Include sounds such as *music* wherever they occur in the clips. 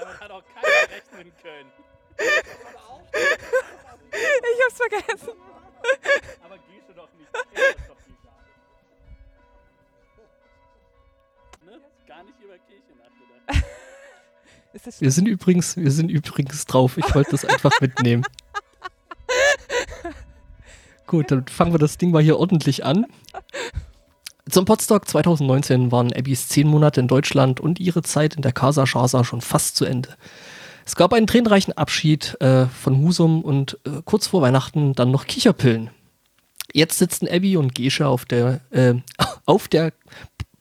Damit hat auch keiner rechnen können. Ich hab's vergessen. Aber gehst du doch nicht. Doch schade. Ne? Gar nicht über Kirche nachgedacht. Wir sind übrigens, wir sind übrigens drauf. Ich wollte das einfach mitnehmen. *laughs* Gut, dann fangen wir das Ding mal hier ordentlich an. Zum Podstock 2019 waren Abbys zehn Monate in Deutschland und ihre Zeit in der Casa Chasa schon fast zu Ende. Es gab einen tränenreichen Abschied äh, von Husum und äh, kurz vor Weihnachten dann noch Kicherpillen. Jetzt sitzen Abby und Gesche auf der, äh, *laughs* auf der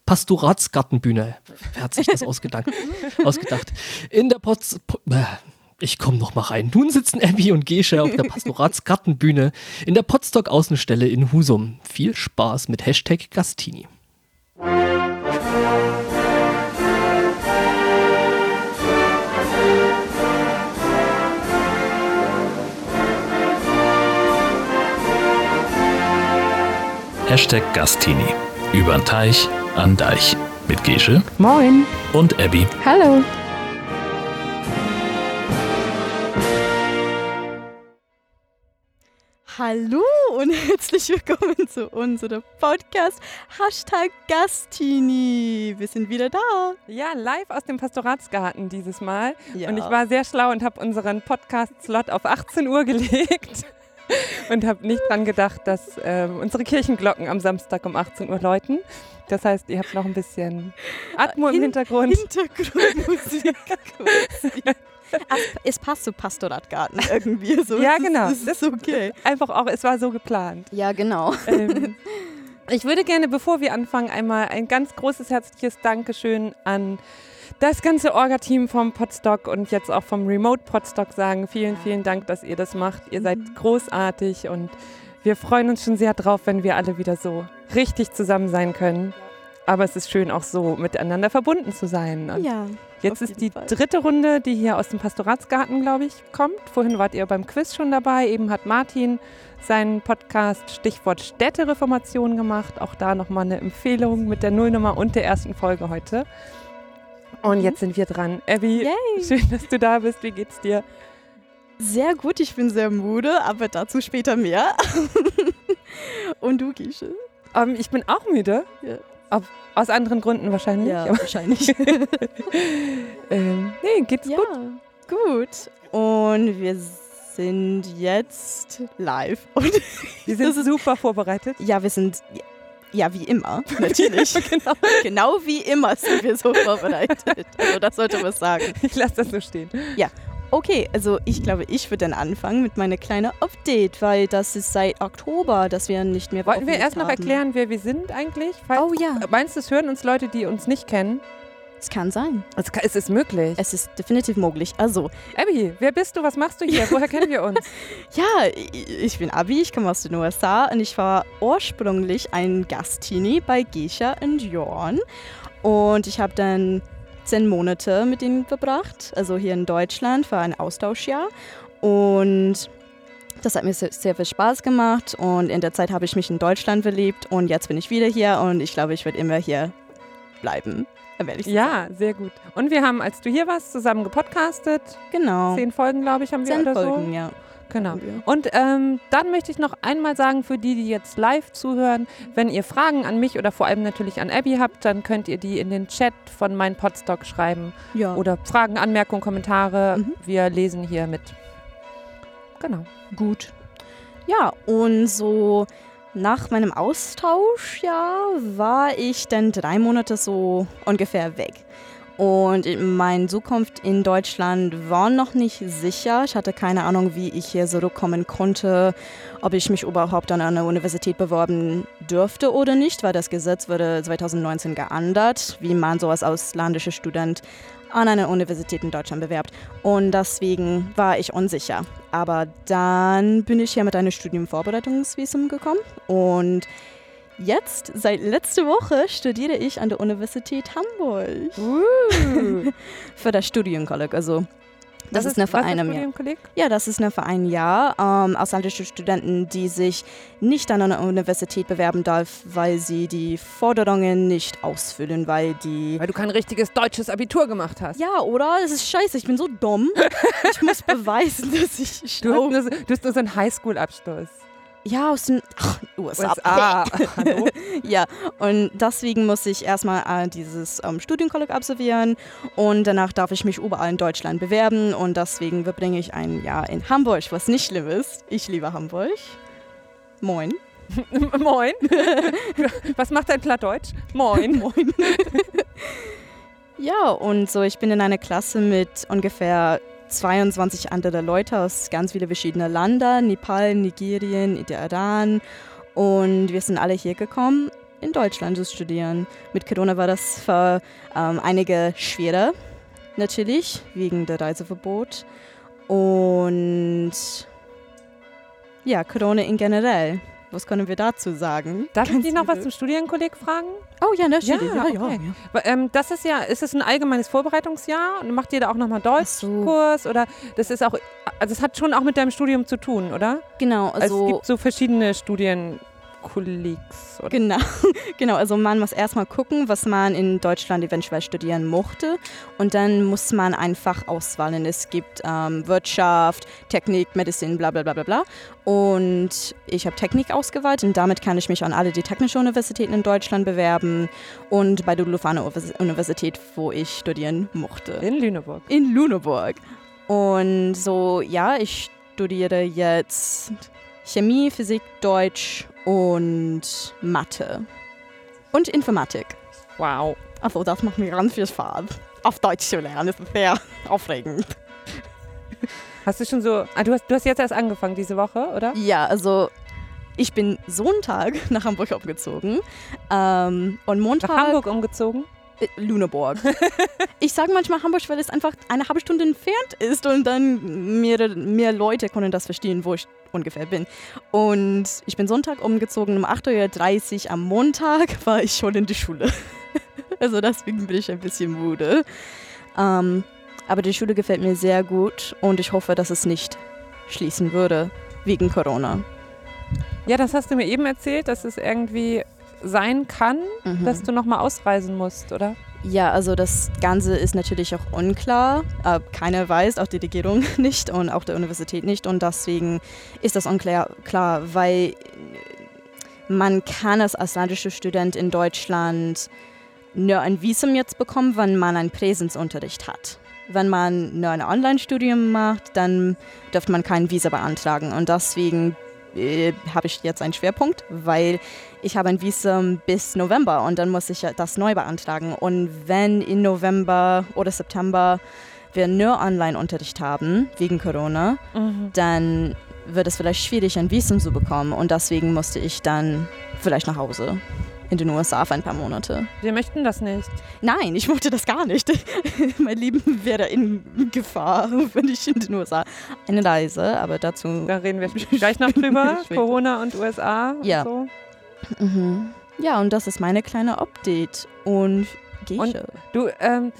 Pastoratsgartenbühne. Wer hat sich das ausgedacht? *laughs* ausgedacht? In der Pots... Po ich komme noch mal rein. Nun sitzen Abby und Gesche auf der Pastoratsgartenbühne in der Potsdok Außenstelle in Husum. Viel Spaß mit Hashtag Gastini. Hashtag Gastini. Übern Teich, an Deich. Mit Gesche Moin. und Abby. Hallo. Hallo und *laughs* herzlich willkommen zu unserem Podcast Hashtag Gastini. Wir sind wieder da. Ja, live aus dem Pastoratsgarten dieses Mal. Ja. Und ich war sehr schlau und habe unseren Podcast-Slot auf 18 Uhr gelegt. *laughs* Und habe nicht dran gedacht, dass ähm, unsere Kirchenglocken am Samstag um 18 Uhr läuten. Das heißt, ihr habt noch ein bisschen Atmo im Hin- Hintergrund. Hintergrundmusik. *laughs* es passt zu Pastoratgarten *laughs* irgendwie. So. Ja, genau. Es ist okay. Einfach auch, es war so geplant. Ja, genau. Ähm, *laughs* ich würde gerne, bevor wir anfangen, einmal ein ganz großes herzliches Dankeschön an das ganze Orga-Team vom Podstock und jetzt auch vom Remote Podstock sagen. Vielen, vielen Dank, dass ihr das macht. Ihr seid großartig und wir freuen uns schon sehr drauf, wenn wir alle wieder so richtig zusammen sein können. Aber es ist schön, auch so miteinander verbunden zu sein. Und Ja. Jetzt ist die Fall. dritte Runde, die hier aus dem Pastoratsgarten, glaube ich, kommt. Vorhin wart ihr beim Quiz schon dabei. Eben hat Martin seinen Podcast Stichwort Städtereformation gemacht. Auch da nochmal eine Empfehlung mit der Nullnummer und der ersten Folge heute. Und jetzt sind wir dran. Abby, Yay. schön, dass du da bist. Wie geht's dir? Sehr gut, ich bin sehr müde, aber dazu später mehr. *laughs* Und du, Gische? Ähm, ich bin auch müde. Ja. Auf, aus anderen Gründen wahrscheinlich. Ja, wahrscheinlich. *laughs* ähm, nee, geht's ja, gut. gut. Und wir sind jetzt live. *laughs* Und Wir sind super vorbereitet. ja, wir sind, ja, wie immer, *laughs* natürlich. genau. genau wie immer sind wir so vorbereitet. Also das sollte man sagen. Ich lasse das so stehen. Okay, also ich glaube, ich würde dann anfangen mit meiner kleinen Update, weil das ist seit Oktober, dass wir nicht mehr Wollten wir erst noch haben. erklären, wer wir sind eigentlich? Falls, Oh ja, Meinst du, es hören uns Leute, die uns nicht kennen? es kann sein. Es, ka- es ist möglich. Es ist definitiv möglich. Also, Abby, wer bist du? Was machst du hier? Woher kennen wir *laughs* uns? Ja, ich bin Abi, ich komme aus den USA und ich war ursprünglich ein Gastini bei Gescha und Jorn. Und ich habe dann zehn Monate mit ihnen verbracht, also hier in Deutschland, war ein Austauschjahr. Und das hat mir sehr, viel Spaß gemacht und in der Zeit habe ich mich in Deutschland verliebt und jetzt bin ich wieder hier und ich glaube, ich werde immer hier bleiben. So ja, sehr gut. Und wir haben, als du hier warst, zusammen gepodcastet. Genau. Zehn Folgen, glaube ich, haben wir Zehn oder Folgen, so. ja. Genau. Und ähm, dann möchte ich noch einmal sagen, für die, die jetzt live zuhören, wenn ihr Fragen an mich oder vor allem natürlich an Abby habt, dann könnt ihr die in den Chat von meinem Podstock schreiben. Ja. Oder Fragen, Anmerkungen, Kommentare. Mhm. Wir lesen hier mit. Genau. gut. Ja, und so nach meinem Austauschjahr war ich dann drei Monate so ungefähr weg. Und meine Zukunft in Deutschland war noch nicht sicher. Ich hatte keine Ahnung, wie ich hier zurückkommen konnte, ob ich mich überhaupt an einer Universität beworben dürfte oder nicht, weil das Gesetz wurde 2019 geändert, wie man so als ausländischer Student an einer Universität in Deutschland bewerbt. Und deswegen war ich unsicher. Aber dann bin ich hier mit einem Studiumvorbereitungsvisum gekommen und jetzt, seit letzter Woche, studiere ich an der Universität Hamburg Uh. *laughs* für das Studienkolleg. Also Das Was ist eine für was einem Jahr. Ja, das ist eine für ein Jahr. Ähm, ausländische Studenten, die sich nicht an einer Universität bewerben darf, weil sie die Forderungen nicht ausfüllen, weil die... Weil du kein richtiges deutsches Abitur gemacht hast. Ja, oder? Es ist scheiße, ich bin so dumm. Ich muss *laughs* beweisen, dass ich Du schlau so- du hast nur so einen Highschool-Abschluss. Ja, aus den ach, USA. USA. *laughs* Ja, und deswegen muss ich erstmal äh, dieses ähm, Studienkolleg absolvieren und danach darf ich mich überall in Deutschland bewerben und deswegen verbringe ich ein Jahr in Hamburg, was nicht schlimm ist. Ich liebe Hamburg. Moin. *laughs* Moin. *laughs* Was macht dein Plattdeutsch? Moin. Moin. ja, und so, ich bin in einer Klasse mit ungefähr 22 anderen Leute aus ganz vielen verschiedenen Ländern, Nepal, Nigerien, Iran. Und wir sind alle hier gekommen, in Deutschland zu studieren. Mit Corona war das für ähm, einige schwerer, natürlich, wegen der Reiseverbot. Und ja, Corona in generell. Was können wir dazu sagen? Darf ich Ganz dich noch was zum Studienkolleg fragen? Oh ja, natürlich. Ja, okay. Weil, Ähm, das ist ja, ist es ein allgemeines Vorbereitungsjahr und macht ihr da auch nochmal so. Deutschkurs oder das ist auch, also es hat schon auch mit deinem Studium zu tun, oder? Genau, Also, also es gibt so verschiedene Studienkollegs. Oder? Genau, *laughs* genau. Also man muss erstmal gucken, was man in Deutschland eventuell studieren mochte. Und dann muss man einfach auswählen. Es gibt ähm, Wirtschaft, Technik, Medizin, bla bla bla bla bla. Und ich habe Technik ausgewählt und damit kann ich mich an alle die technischen Universitäten in Deutschland bewerben und bei der Lufana Univers- Universität, wo ich studieren mochte In Lüneburg. in Lüneburg. Und so, ja, ich studiere jetzt Chemie, Physik, Deutsch und Mathe. Und Informatik. Wow. Also das macht mir ganz viel Spaß. Auf Deutsch zu lernen, das ist sehr aufregend. Hast du schon so, ah, du, hast, du hast jetzt erst angefangen diese Woche, oder? Ja, also ich bin Sonntag *laughs* nach Hamburg umgezogen. Ähm, und Montag... Nach Hamburg umgezogen? Äh, Lüneburg. ich sage manchmal Hamburg, weil es einfach eine halbe Stunde entfernt ist und dann mehr, mehr Leute können das verstehen, wo ich ungefähr bin. Und ich bin Sonntag umgezogen, um 8.30 Uhr am Montag war ich schon in die Schule. *laughs* also deswegen bin ich ein bisschen müde. Ähm, aber die Schule gefällt mir sehr gut und ich hoffe, dass es nicht schließen würde wegen Corona. Ja, das hast du mir eben erzählt, dass es irgendwie sein kann, Mhm. dass du nochmal ausreisen musst, oder? Ja, also das Ganze ist natürlich auch unklar. Äh, keiner weiß, auch die Regierung *laughs* nicht und auch die Universität nicht. Und deswegen ist das unklar, klar, weil man kann als ausländischer Student in Deutschland nur ein Visum jetzt bekommen, wenn man einen Präsenzunterricht hat. Wenn man nur ein Online-Studium macht, dann dürfte man kein Visa beantragen. Und deswegen äh, habe ich jetzt einen Schwerpunkt, weil ich habe ein Visum bis November und dann muss ich das neu beantragen. Und wenn in November oder September wir nur Online-Unterricht haben, wegen Corona, dann wird es vielleicht schwierig, ein Visum zu bekommen. Und deswegen musste ich dann vielleicht nach Hause in den USA für ein paar Monate. Wir möchten das nicht. Nein, ich mochte das gar nicht. *laughs* mein Leben wäre in Gefahr, *laughs* wenn ich in den USA eine Reise, aber dazu... Da reden wir gleich noch *laughs* drüber. Corona und USA. Ja. Und so. Mhm. Ja, und das ist meine kleine Update. Und Geisha. Und- Du, ähm,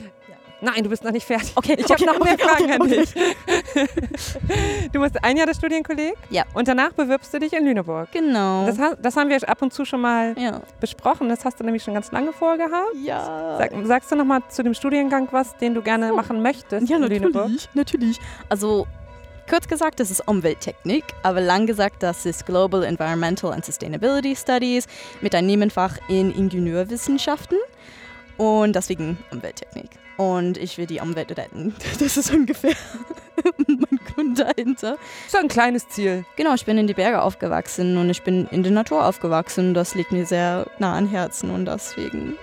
nein, du bist noch nicht fertig. Okay, Ich okay, habe noch mehr okay, Fragen okay, an dich. *laughs* Du musst ein Jahr das Studienkolleg Ja. und danach bewirbst du dich in Lüneburg. Genau. Das, das haben wir ab und zu schon mal ja. besprochen. Das hast du nämlich schon ganz lange vorgehabt. Ja. Sag, sagst du noch mal zu dem Studiengang was, den du gerne So. machen möchtest ja, in Lüneburg? natürlich, natürlich. Also, kurz gesagt, das ist Umwelttechnik, aber lang gesagt, das ist Global Environmental and Sustainability Studies mit einem Nebenfach in Ingenieurwissenschaften und deswegen Umwelttechnik. Und ich will die Umwelt retten. *laughs* Das ist ungefähr *laughs* mein Grund dahinter. So ein kleines Ziel. Genau, ich bin in die Berge aufgewachsen und ich bin in der Natur aufgewachsen. Das liegt mir sehr nah an Herzen und deswegen.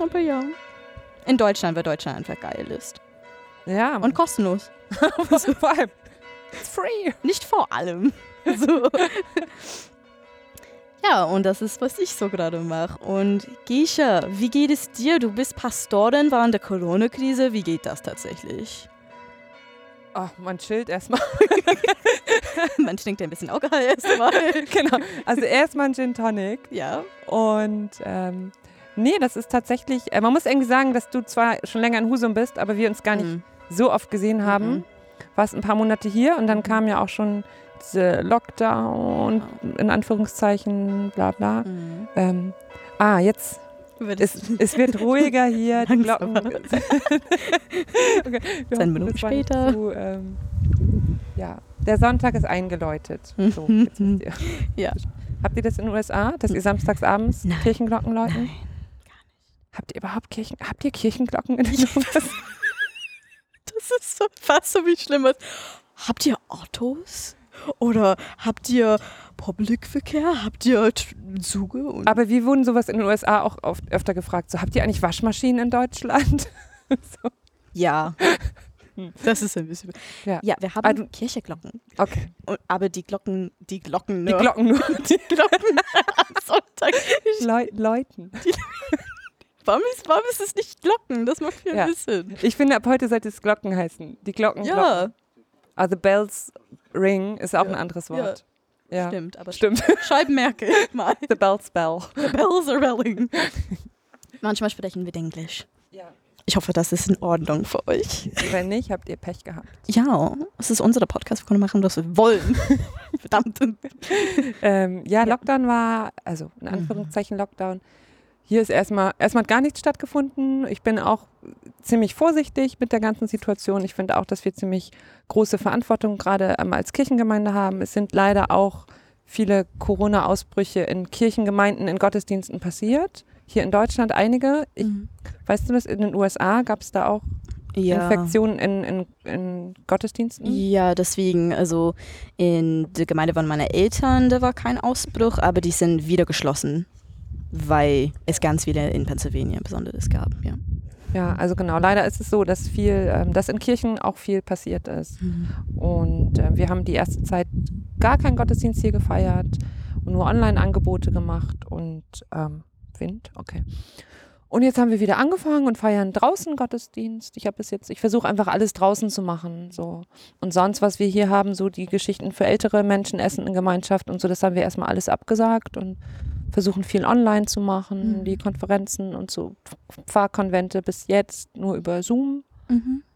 Aber ja. In Deutschland, weil Deutschland einfach geil ist. Ja, Und kostenlos. *laughs* vor allem, it's free. Nicht vor allem. So. Ja, und das ist, was ich so gerade mache. Und Geisha, wie geht es dir? Du bist Pastorin während der Corona-Krise. Wie geht das tatsächlich? Oh, man chillt erstmal. *laughs* Man trinkt ein bisschen Alkohol erstmal. *laughs* genau. Also erstmal ein Gin Tonic. Ja. Und ähm, nee, das ist tatsächlich, äh, man muss irgendwie sagen, dass du zwar schon länger in Husum bist, aber wir uns gar nicht Mhm. so oft gesehen haben, Mhm. warst ein paar Monate hier und dann kam ja auch schon diese Lockdown, in Anführungszeichen, bla bla. Mhm. Ähm, ah, jetzt, es, es wird *laughs* ruhiger hier, die. Glocken. *laughs* okay, Zehn Minuten nicht später. Zu, ähm, ja, der Sonntag ist eingeläutet. So, jetzt wisst ihr. Ja. Habt ihr das in den USA, dass ihr samstags abends Nein. Kirchenglocken läuten? Nein. Habt ihr überhaupt Kirchen, habt ihr Kirchenglocken in den USA? *laughs* Das ist so fast so wie Schlimmes. Habt ihr Autos? Oder habt ihr Publikverkehr? Habt ihr? Und Aber wir wurden sowas in den USA auch oft, öfter gefragt. So, habt ihr eigentlich Waschmaschinen in Deutschland? *laughs* so. ja. Das ist ein bisschen. Ja. Ja, wir haben du- Kircheglocken. Okay. Und, aber die Glocken, die Glocken Die nur. Glocken nur. *laughs* die Glocken am Sonntag. *laughs* Leu Läuten. Warum ist, warum ist es nicht Glocken? Das macht viel Ja. Sinn. Ich finde, ab heute sollte es Glocken heißen. Die Glocken. Ja, Glocken. Also Bells Ring ist auch Ja. ein anderes Wort. Ja. stimmt. Aber Stimmt. Scheibenmerke *laughs* mal. The Bells Bell. The bells are belling. *laughs* Manchmal sprechen wir Englisch. Ja. Ich hoffe, das ist in Ordnung für euch. Wenn nicht, habt ihr Pech gehabt. Ja, es ist unser Podcast. Wir können machen, was wir wollen. *laughs* Verdammt. Ähm, ja, Lockdown war, also in Anführungszeichen Lockdown. Hier ist erstmal, erstmal hat gar nichts stattgefunden. Ich bin auch ziemlich vorsichtig mit der ganzen Situation. Ich finde auch, dass wir ziemlich große Verantwortung gerade ähm, als Kirchengemeinde haben. Es sind leider auch viele Corona-Ausbrüche in Kirchengemeinden, in Gottesdiensten passiert. Hier in Deutschland einige. Ich, weißt du das, in den USA gab es da auch Ja. Infektionen in, in, in Gottesdiensten? Ja, deswegen, also in der Gemeinde von meinen Eltern, da war kein Ausbruch, aber die sind wieder geschlossen, weil es ganz viele in Pennsylvania besonders gab. Ja. Ja, also genau. Leider ist es so, dass viel, ähm, dass in Kirchen auch viel passiert ist. Und äh, wir haben die erste Zeit gar keinen Gottesdienst hier gefeiert und nur Online-Angebote gemacht und ähm, Wind, okay. Und jetzt haben wir wieder angefangen und feiern draußen Gottesdienst. Ich habe bis jetzt, ich versuche einfach alles draußen zu machen. So. Und sonst, was wir hier haben, so die Geschichten für ältere Menschen, Essen in Gemeinschaft und so, das haben wir erstmal alles abgesagt und versuchen viel online zu machen, Mhm. die Konferenzen und so Pfarrkonvente bis jetzt nur über Zoom.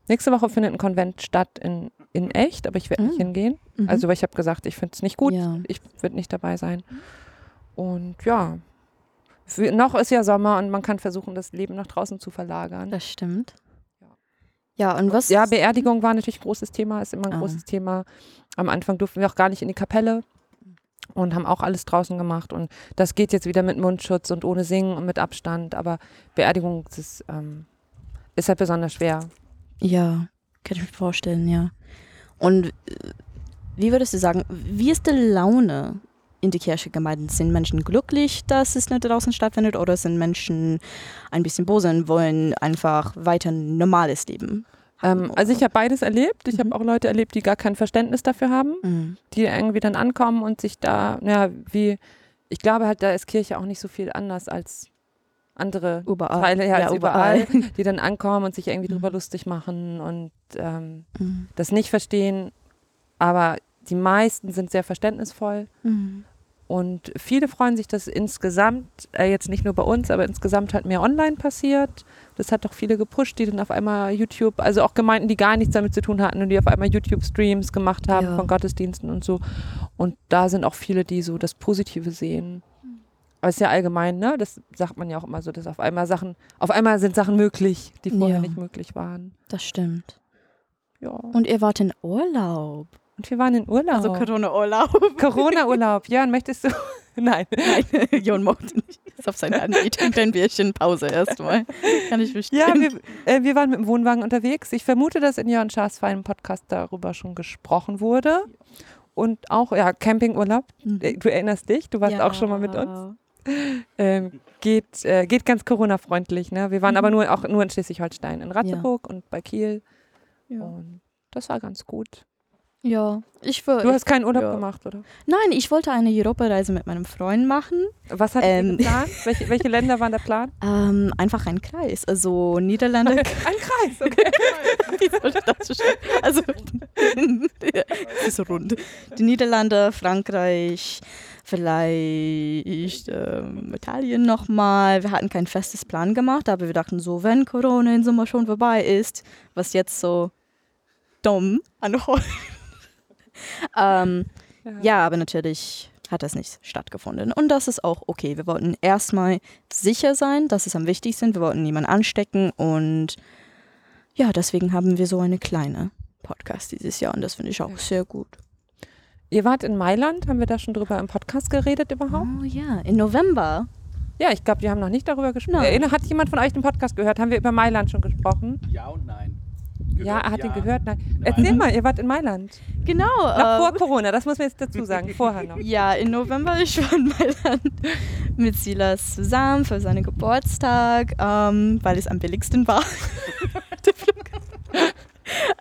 Nächste Woche findet ein Konvent statt in, in echt, aber ich werde nicht Ah. hingehen. Mhm. Also, weil ich habe gesagt, ich finde es nicht gut. Ja. Ich würde nicht dabei sein. Und ja, für, noch ist ja Sommer und man kann versuchen, das Leben nach draußen zu verlagern. Das stimmt. Ja. Ja, und was? Ja, Beerdigung war natürlich ein großes Thema, ist immer ein Ah. großes Thema. Am Anfang durften wir auch gar nicht in die Kapelle und haben auch alles draußen gemacht. Und das geht jetzt wieder mit Mundschutz und ohne Singen und mit Abstand. Aber Beerdigung ist, ähm, ist halt besonders schwer. Ja, kann ich mir vorstellen, ja. Und äh, wie würdest du sagen, wie ist die Laune in die Kirchengemeinden? Sind Menschen glücklich, dass es nicht draußen stattfindet oder sind Menschen ein bisschen böse und wollen einfach weiter ein normales Leben? Ähm, also ich habe beides erlebt. Ich Mhm. habe auch Leute erlebt, die gar kein Verständnis dafür haben, Mhm. die irgendwie dann ankommen und sich da, ja, wie, ich glaube halt, da ist Kirche auch nicht so viel anders als andere Überall. Teile, ja, Ja, überall, überall. *laughs* die dann ankommen und sich irgendwie Mhm. drüber lustig machen und ähm, Mhm. das nicht verstehen. Aber die meisten sind sehr verständnisvoll Mhm. Und viele freuen sich, dass insgesamt, äh, jetzt nicht nur bei uns, aber insgesamt halt mehr online passiert. Das hat doch viele gepusht, die dann auf einmal YouTube, also auch Gemeinden, die gar nichts damit zu tun hatten und die auf einmal YouTube-Streams gemacht haben Ja. von Gottesdiensten und so. Und da sind auch viele, die so das Positive sehen. Aber es ist ja allgemein, ne? Das sagt man ja auch immer so, dass auf einmal Sachen, auf einmal sind Sachen möglich, die vorher Ja. nicht möglich waren. Das stimmt. Ja. Und ihr wart in Urlaub. Und wir waren in Urlaub. Also Corona-Urlaub. *laughs* Corona-Urlaub. Ja, und möchtest du? *laughs* Nein. Nein, Jon macht nicht. Ist auf seinem Handy. *laughs* Trinkt ein Bierchen Pause erstmal. Kann ich verstehen. Ja, wir, äh, wir waren mit dem Wohnwagen unterwegs. Ich vermute, dass in Jörn Schaas feinem Podcast darüber schon gesprochen wurde. Und auch, ja, Campingurlaub. Mhm. Äh, Du erinnerst dich, du warst Ja. auch schon mal mit uns. Ähm, geht, äh, geht ganz Corona-freundlich. Ne? Wir waren Mhm. aber nur, auch nur in Schleswig-Holstein, in Ratzeburg und bei Kiel. Ja. Und das war ganz gut. Ja, ich will. Du hast keinen Urlaub ja. gemacht, oder? Nein, ich wollte eine Europareise mit meinem Freund machen. Was hat Ähm. geplant? *laughs* Welche, welche Länder waren der Plan? Ähm, einfach ein Kreis. Also Niederlande. *laughs* Ein Kreis, okay. *laughs* Also, ist rund. Die Niederlande, Frankreich, vielleicht ähm, Italien nochmal. Wir hatten kein festes Plan gemacht, aber wir dachten so, wenn Corona im Sommer schon vorbei ist, was jetzt so dumm anhört. Ähm, Ja. ja, aber natürlich hat das nicht stattgefunden. Und das ist auch okay. Wir wollten erstmal sicher sein, das ist am wichtigsten. Wir wollten niemanden anstecken und ja, deswegen haben wir so eine kleine Podcast dieses Jahr und das finde ich auch sehr gut. Ihr wart in Mailand, haben wir da schon drüber im Podcast geredet überhaupt? Oh ja, in November. Ja, ich glaube, wir haben noch nicht darüber gesprochen. Äh, Hat jemand von euch den Podcast gehört? Haben wir über Mailand schon gesprochen? Ja und nein. Ja, er hat ja. ihn gehört. Nein. Nein. Erzähl mal, ihr wart in Mailand. Genau. Noch vor ähm, Corona, das muss man jetzt dazu sagen. *laughs* Vorher noch. Ja, im November *laughs* ich war in Mailand mit Silas zusammen für seinen Geburtstag, ähm, weil es am billigsten war. Der Flug. *laughs*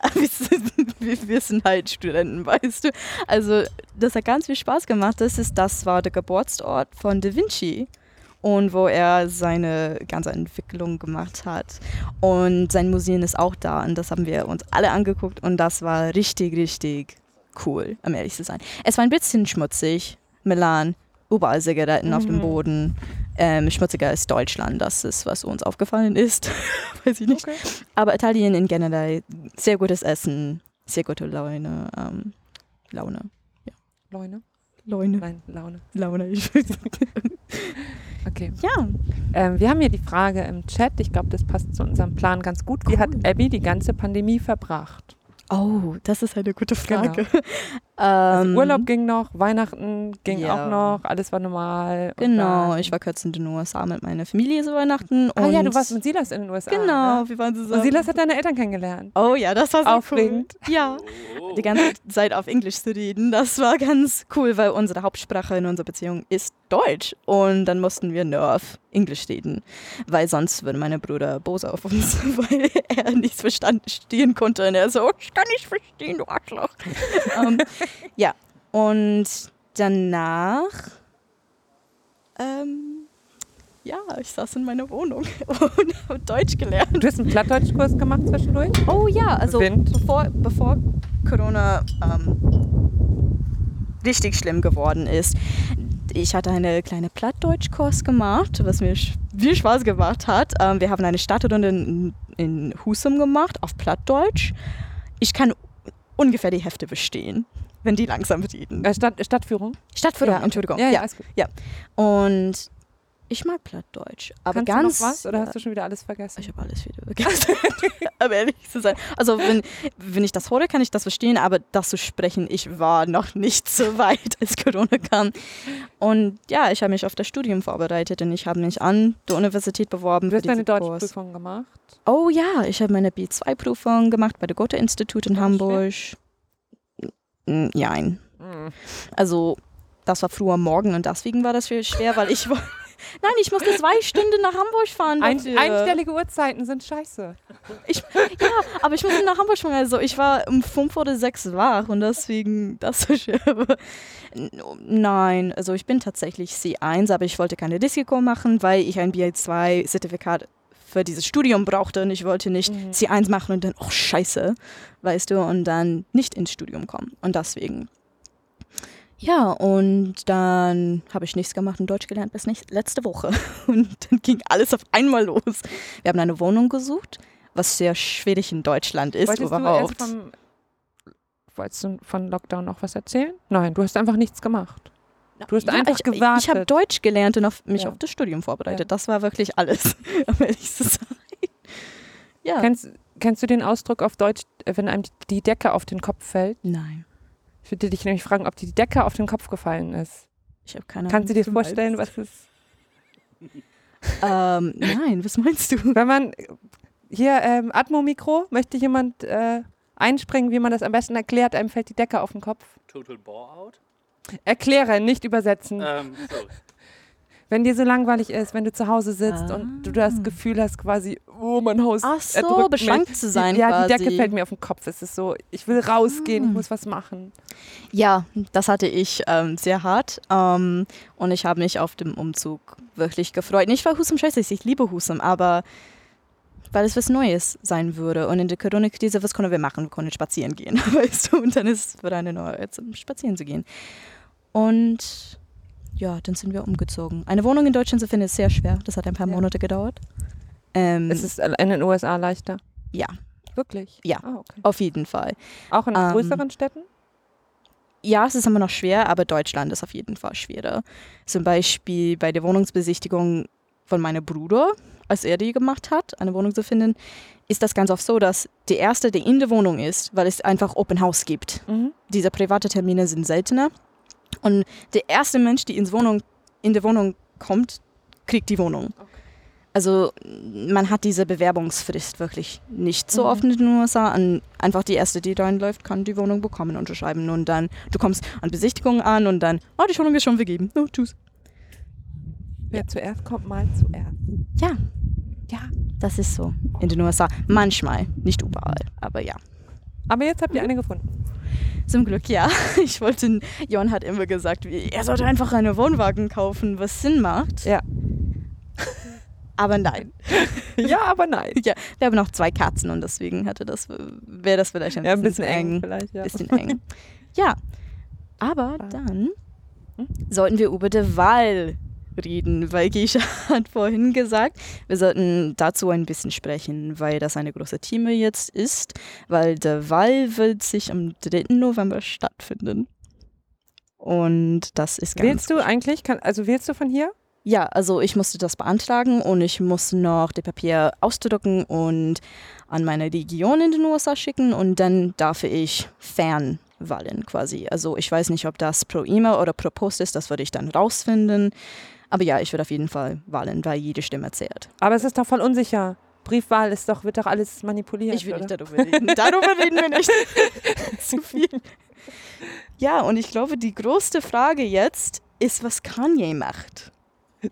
Aber wir sind- wir, wir sind halt Studenten, weißt du. Also das hat ganz viel Spaß gemacht. Das, ist, das war der Geburtsort von Da Vinci und wo er seine ganze Entwicklung gemacht hat. Und sein Museum ist auch da und das haben wir uns alle angeguckt und das war richtig, richtig cool, um ehrlich zu sein. Es war ein bisschen schmutzig. Milan, überall Zigaretten auf dem Mhm. Boden. Ähm, schmutziger als Deutschland, das ist, was uns aufgefallen ist. *laughs* Weiß ich nicht. Okay. Aber Italien in generell, sehr gutes Essen, sehr gute Laune. Ähm, Laune. Laune? Laune. Nein, Laune. Laune. Ich *laughs* Okay. ja. Ähm, wir haben hier die Frage im Chat. Ich glaube, das passt zu unserem Plan ganz gut. Wie hat Abby die ganze Pandemie verbracht? Oh, das ist eine gute Frage. Also Ähm, Urlaub ging noch, Weihnachten ging ja. auch noch, alles war normal. Genau, ich war kurz in den USA mit meiner Familie zu Weihnachten. Ah ja, du warst mit Silas in den USA. Genau, Ne? wir waren zusammen. Und Silas hat deine Eltern kennengelernt. Oh ja, das war so Aufregend. Cool. Ja, die ganze Zeit auf Englisch zu reden, das war ganz cool, weil unsere Hauptsprache in unserer Beziehung ist Deutsch. Und dann mussten wir nur auf Englisch reden, weil sonst würde mein Bruder böse auf uns, *laughs* weil er nichts verstehen konnte. Und er so, ich kann nicht verstehen, du Arschloch. *laughs* ähm, ja, und danach, ähm, ja, ich saß in meiner Wohnung *laughs* und habe Deutsch gelernt. Du hast einen Plattdeutschkurs gemacht zwischendurch? Oh ja, also Wind. bevor, bevor Corona ähm, richtig schlimm geworden ist, ich hatte eine kleine Plattdeutschkurs gemacht, was mir viel Spaß gemacht hat. Ähm, wir haben eine Stadtrunde in, in Husum gemacht auf Plattdeutsch. Ich kann ungefähr die Hälfte verstehen, wenn die langsam reden. Äh, Stadt, Stadtführung? Stadtführung, okay. Entschuldigung. Ja, ja, gut. Und ich mag Plattdeutsch, aber Kannst ganz du noch was oder hast du schon wieder alles vergessen? ich habe alles wieder vergessen. aber *laughs* ehrlich zu sein. Also wenn, wenn ich das höre, kann ich das verstehen, aber das zu sprechen, ich war noch nicht so weit, *laughs* als Corona kam. Und ja, ich habe mich auf das Studium vorbereitet und ich habe mich an der Universität beworben. Du hast deine. Deutschprüfung gemacht. Oh ja, ich habe meine B2-Prüfung gemacht bei der Goethe-Institut in? Hamburg. Nein. Also das war früher morgen und deswegen war das viel schwer, weil ich *laughs* war... Nein, ich musste zwei Stunden nach Hamburg fahren. Ein, einstellige Uhrzeiten sind scheiße. Ich, ja, aber ich musste nach Hamburg fahren. Also ich war um fünf oder sechs wach und deswegen das so schwer. Aber n- Nein, also ich bin tatsächlich C1, aber ich wollte keine Risiko machen, weil ich ein BL2-Zertifikat für dieses Studium brauchte und ich wollte nicht Mhm. C1 machen und dann, oh scheiße, weißt du, und dann nicht ins Studium kommen. Und deswegen. Ja, und dann habe ich nichts gemacht und Deutsch gelernt bis nicht, letzte Woche. *laughs* Und dann ging alles auf einmal los. Wir haben eine Wohnung gesucht, was sehr schwierig in Deutschland ist Wolltest überhaupt. du erst vom, wolltest du von Lockdown noch was erzählen? Nein, du hast einfach nichts gemacht. Du hast einfach ich, gewartet. Ich habe Deutsch gelernt und auf, mich Ja. auf das Studium vorbereitet. Ja. Das war wirklich alles, *laughs* um ehrlich zu sein. Ja. Kennst, kennst du den Ausdruck auf Deutsch, wenn einem die Decke auf den Kopf fällt? Nein, Ich würde dich nämlich fragen, ob dir die Decke auf den Kopf gefallen ist. ich habe keine Kannst du dir Ahnung, was vorstellen, meinst. was ist? Ähm, nein, was meinst du? Wenn man hier ähm, Atmo-Mikro, möchte jemand äh, einspringen, wie man das am besten erklärt, einem fällt die Decke auf den Kopf. Total Bore-out? Erkläre, nicht übersetzen. Ähm, so. Wenn dir so langweilig ist, wenn du zu Hause sitzt und du das Ah. Gefühl hast, quasi, oh, mein Haus Ach so, erdrückt beschränkt mich. zu sein Die, ja, die quasi. Decke fällt mir auf den Kopf. Es ist so, ich will rausgehen, ich Ah. muss was machen. Ja, das hatte ich ähm, sehr hart. Ähm, und ich habe mich auf dem Umzug wirklich gefreut. Nicht weil Husum scheiße ist, ich liebe Husum, aber weil es was Neues sein würde. Und in der Corona-Krise, was können wir machen? Wir können spazieren gehen, *laughs* weißt du? Und dann ist es wieder eine neue um spazieren zu gehen. Und ja, dann sind wir umgezogen. Eine Wohnung in Deutschland zu finden ist sehr schwer. Das hat ein paar Ja. Monate gedauert. Ähm, Es ist in den USA leichter. ja, Wirklich? Ja. Ah, okay. Auf jeden Fall. Auch in Ähm, größeren Städten? Ja, es ist immer noch schwer, aber Deutschland ist auf jeden Fall schwerer. Zum Beispiel bei der Wohnungsbesichtigung von meinem Bruder, als er die gemacht hat, eine Wohnung zu finden, ist das ganz oft so, dass der Erste, der in der Wohnung ist, weil es einfach Open House gibt. Mhm. Diese private Termine sind seltener. Und der erste Mensch, der ins Wohnung, in der Wohnung kommt, kriegt die Wohnung. Also man hat diese Bewerbungsfrist wirklich nicht so Mhm. oft in den USA. Und einfach die erste, die reinläuft, kann die Wohnung bekommen, unterschreiben. Und dann, du kommst an Besichtigungen an und dann, oh, die Wohnung ist schon vergeben. Oh, tschüss. Wer zuerst kommt, mal zuerst. Ja, ja, das ist so in den USA. Manchmal, nicht überall, aber ja. Aber jetzt habt ihr eine gefunden. Zum Glück ja. *laughs* Ich wollte, Jon hat immer gesagt, er sollte einfach einen Wohnwagen kaufen, was Sinn macht. Ja. *laughs* Aber nein. *laughs* ja, aber nein. Ja, wir haben noch zwei Katzen und deswegen hätte das, wäre das vielleicht ein Ja, ein bisschen, bisschen eng eng. ja. Bisschen eng. Ja, aber dann Hm? sollten wir über die Wahl reden, weil Gesche *laughs* hat vorhin gesagt, wir sollten dazu ein bisschen sprechen, weil das eine große Thema jetzt ist, weil die Wahl wird sich am 3. November stattfinden. Und das ist ganz Wählst du eigentlich, kann, also wählst du von hier? ja, also ich musste das beantragen und ich muss noch die Papier ausdrucken und an meine Region in den USA schicken und dann darf ich fernwahlen quasi. Also ich weiß nicht, ob das pro E-Mail oder pro Post ist, das würde ich dann rausfinden. Aber ja, ich würde auf jeden Fall wahlen, weil jede Stimme zählt. Aber es ist doch voll unsicher. Briefwahl ist doch, wird doch alles manipuliert. Ich will nicht darüber reden. *laughs* darüber reden wir nicht. *laughs* Zu viel. Ja, und ich glaube, die größte Frage jetzt ist, was Kanye macht. *laughs*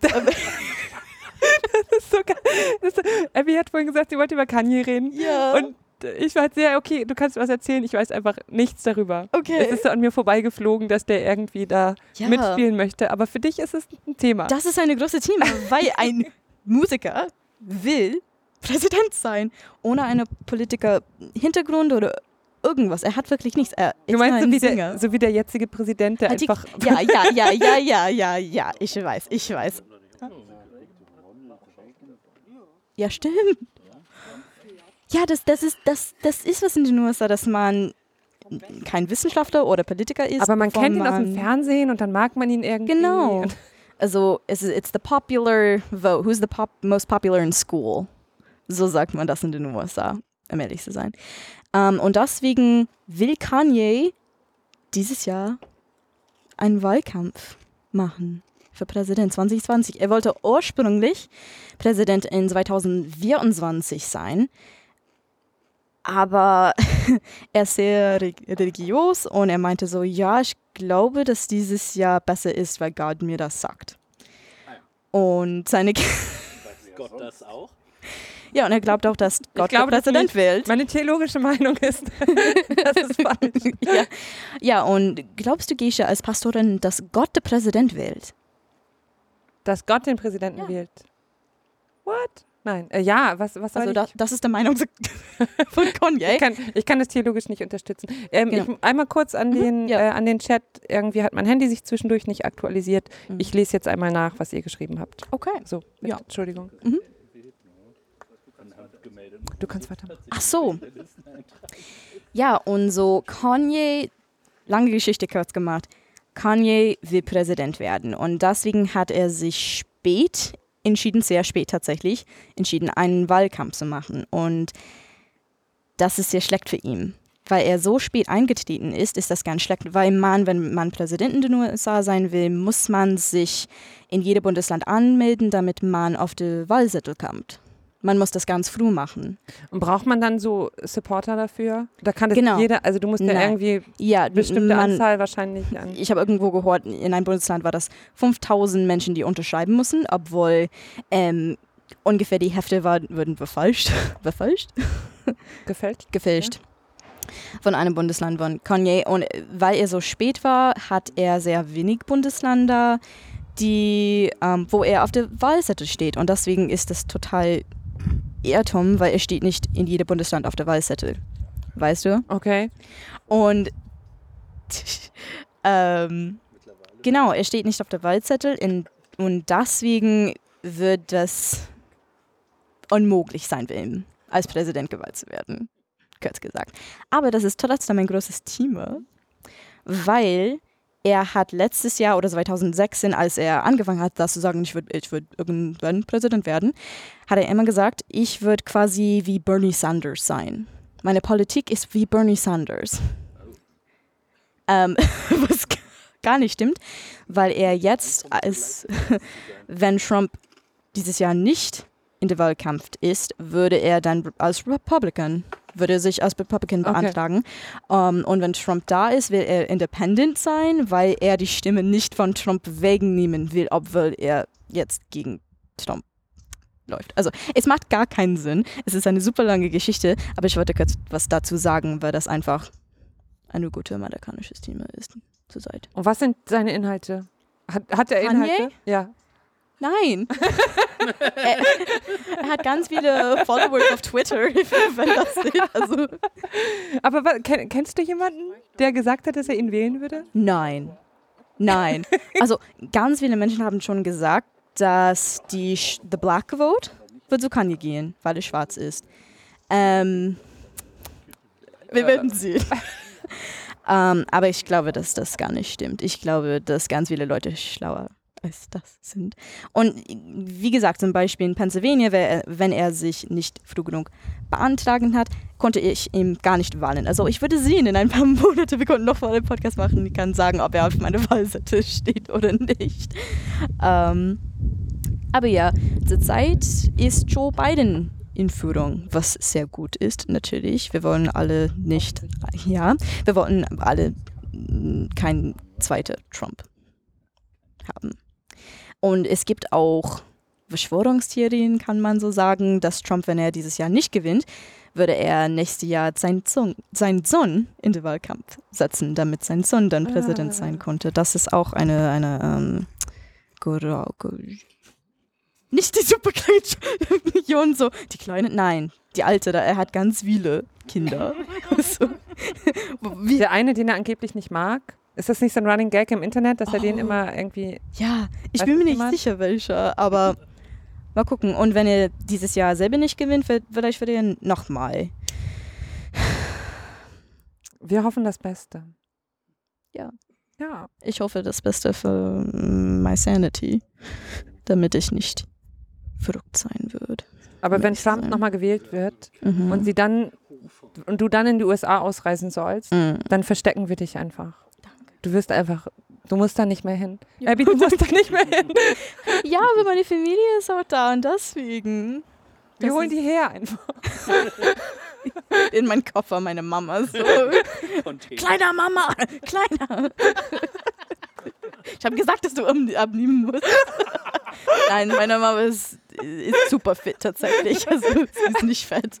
Das ist so geil. Abby hat vorhin gesagt, sie wollte über Kanye reden. Ja. Und ich war halt sehr, okay, du kannst was erzählen, ich weiß einfach nichts darüber. okay. Es ist so an mir vorbeigeflogen, dass der irgendwie da ja. mitspielen möchte. Aber für dich ist es ein Thema. Das ist eine große Thema, weil ein *laughs* Musiker will Präsident sein, ohne einen Politiker-Hintergrund oder irgendwas. Er hat wirklich nichts. Er du meinst so ein wie, der, so wie der jetzige Präsident, der die- einfach. ja, ja, *laughs* ja, ja, ja, ja, ja, ich weiß, ich weiß. Ja, stimmt. Ja, das, das, ist, das, das ist was in den USA, dass man kein Wissenschaftler oder Politiker ist. aber man kennt ihn aus dem Fernsehen und dann mag man ihn irgendwie. Genau. *laughs* Also es ist it's the popular vote. Who's the pop most popular in school? So sagt man das in den USA, um ehrlich zu sein. Ähm, und deswegen will Kanye dieses Jahr einen Wahlkampf machen für Präsident 2020. Er wollte ursprünglich Präsident in 2024 sein, aber *laughs* er ist sehr re- religiös und er meinte so, ja, ich glaube, dass dieses Jahr besser ist, weil Gott mir das sagt. Und seine Weiß *laughs* Gott das auch? ja, und er glaubt auch, dass Gott glaube der das Präsident nicht. wählt. Meine theologische Meinung ist, *laughs* das ist falsch. ja. ja, und glaubst du, Gesche, als Pastorin, dass Gott der Präsident wählt? Dass Gott den Präsidenten Ja. wählt. What? Nein. Äh, ja, was, was soll Also ich? das, *laughs* das ist der Meinung *laughs* von Kanye. Ich kann, ich kann das theologisch nicht unterstützen. Ähm, Genau. ich, einmal kurz an den, ja. äh, an den Chat. Irgendwie hat mein Handy sich zwischendurch nicht aktualisiert. Mhm. Ich lese jetzt einmal nach, was ihr geschrieben habt. Okay. So, bitte. Ja. Entschuldigung. Gemeldet. Du kannst weitermachen. Ach so. Ja, und so Kanye, lange Geschichte kurz gemacht, Kanye will Präsident werden und deswegen hat er sich spät entschieden, sehr spät tatsächlich, entschieden, einen Wahlkampf zu machen und das ist sehr schlecht für ihn. Weil er so spät eingetreten ist, ist das ganz schlecht, weil man, wenn man Präsident in den USA sein will, muss man sich in jedem Bundesland anmelden, damit man auf die Wahlzettel kommt. Man muss das ganz früh machen. Und braucht man dann so Supporter dafür? Da kann das Genau. jeder, also du musst ja irgendwie Ja, bestimmte man, Anzahl wahrscheinlich an. Ich habe irgendwo gehört, in einem Bundesland war das 5000 Menschen, die unterschreiben müssen, obwohl ähm, ungefähr die Hälfte war, würden befälscht, befälscht, *laughs* Gefällt? gefälscht von einem Bundesland von Kanye. Und äh, weil er so spät war, hat er sehr wenig Bundesländer, die, ähm, wo er auf der Wahlzettel steht. Und deswegen ist das total Irrtum, weil er steht nicht in jedem Bundesland auf der Wahlzettel. Weißt du? Okay. Und ähm, genau, er steht nicht auf der Wahlzettel in, und deswegen wird das unmöglich sein für ihn, als Präsident gewählt zu werden. kurz gesagt. Aber das ist trotzdem ein großes Thema, weil er hat letztes Jahr oder 2016, als er angefangen hat, das zu sagen, ich würde ich würd irgendwann Präsident werden, hat er immer gesagt, ich würde quasi wie Bernie Sanders sein. Meine Politik ist wie Bernie Sanders. Ähm, *laughs* was gar nicht stimmt, weil er jetzt, als *laughs* wenn Trump dieses Jahr nicht in der Wahlkampf ist, würde er dann als Republican, würde sich als Republican Okay. beantragen. Ähm, und wenn Trump da ist, will er independent sein, weil er die Stimme nicht von Trump wegnehmen will, obwohl er jetzt gegen Trump läuft. Also es macht gar keinen Sinn. Es ist eine super lange Geschichte, aber ich wollte kurz was dazu sagen, weil das einfach eine gute amerikanische Stimme ist zurzeit. Und was sind seine Inhalte? Hat, hat er Kanye? Inhalte? Ja. Nein. *laughs* er, er hat ganz viele Followers auf Twitter, *laughs* wenn das steht. Also, Aber kenn, kennst du jemanden, der gesagt hat, dass er ihn wählen würde? nein. Nein. Also ganz viele Menschen haben schon gesagt, dass die The Black Vote wird zu Kanye gehen, weil er schwarz ist. Ähm, wir werden sehen. *laughs* ähm, aber ich glaube, dass das gar nicht stimmt. Ich glaube, dass ganz viele Leute schlauer als das sind. Und wie gesagt, zum Beispiel in Pennsylvania, wenn er sich nicht früh genug beantragen hat, konnte ich ihm gar nicht wählen. Also ich würde sehen in ein paar *laughs* Monaten, wir konnten noch mal einen Podcast machen, ich kann sagen, ob er auf meiner Wahlseite *laughs* steht oder nicht. Ähm, aber ja, zurzeit ist Joe Biden in Führung, was sehr gut ist, natürlich. Wir wollen alle nicht, ja, wir wollen alle mm, kein zweiter Trump haben. Und es gibt auch Verschwörungstheorien, kann man so sagen, dass Trump, wenn er dieses Jahr nicht gewinnt, würde er nächstes Jahr seinen Sohn, seinen Sohn in den Wahlkampf setzen, damit sein Sohn dann Präsident sein konnte. Das ist auch eine, eine ähm, nicht die super kleine Million, so die kleine, nein, die alte, da, er hat ganz viele Kinder. *laughs* so. *laughs* Wie, Der eine, den er angeblich nicht mag. Ist das nicht so ein Running Gag im Internet, dass er den Oh. immer irgendwie. Ja, ich bin mir nicht jemand? sicher, welcher, aber mal gucken. Und wenn er dieses Jahr selber nicht gewinnt, vielleicht wird er nochmal. Wir hoffen das Beste. Ja. Ja. Ich hoffe das Beste für my sanity, damit ich nicht verrückt sein würde. Aber wenn Trump nochmal gewählt wird Mhm. und sie dann und du dann in die USA ausreisen sollst, Mm. dann verstecken wir dich einfach. Du wirst einfach, du musst da nicht mehr hin. Abby, du musst da nicht mehr hin. *laughs* Ja, aber meine Familie ist auch da und deswegen. Wir Das holen die her einfach. *laughs* in meinen Koffer, meine Mama. So. Kleiner Mama, *laughs* kleiner. Ich habe gesagt, dass du abnehmen musst. Nein, meine Mama ist, ist super fit tatsächlich. Also sie ist nicht fett.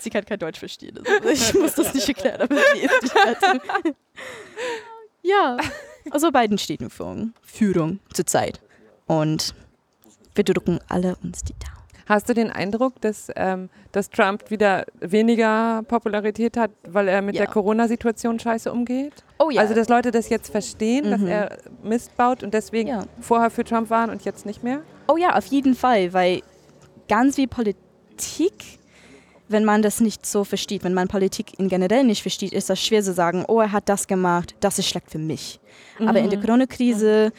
Sie kann kein Deutsch verstehen. Also ich muss das nicht erklären, aber sie ist nicht fett. Ja, also beiden steht in Führung, Führung zurzeit. Und wir drücken alle uns die Daumen. Hast du den Eindruck, dass, ähm, dass Trump wieder weniger Popularität hat, weil er mit Ja. der Corona-Situation scheiße umgeht? Oh ja. Also, dass Leute das jetzt verstehen, dass Mhm. er Mist baut und deswegen Ja. vorher für Trump waren und jetzt nicht mehr? Oh ja, auf jeden Fall, weil ganz wie Politik, wenn man das nicht so versteht, wenn man Politik in generell nicht versteht, ist das schwer zu sagen, oh, er hat das gemacht, das ist schlecht für mich. Aber in der Corona-Krise,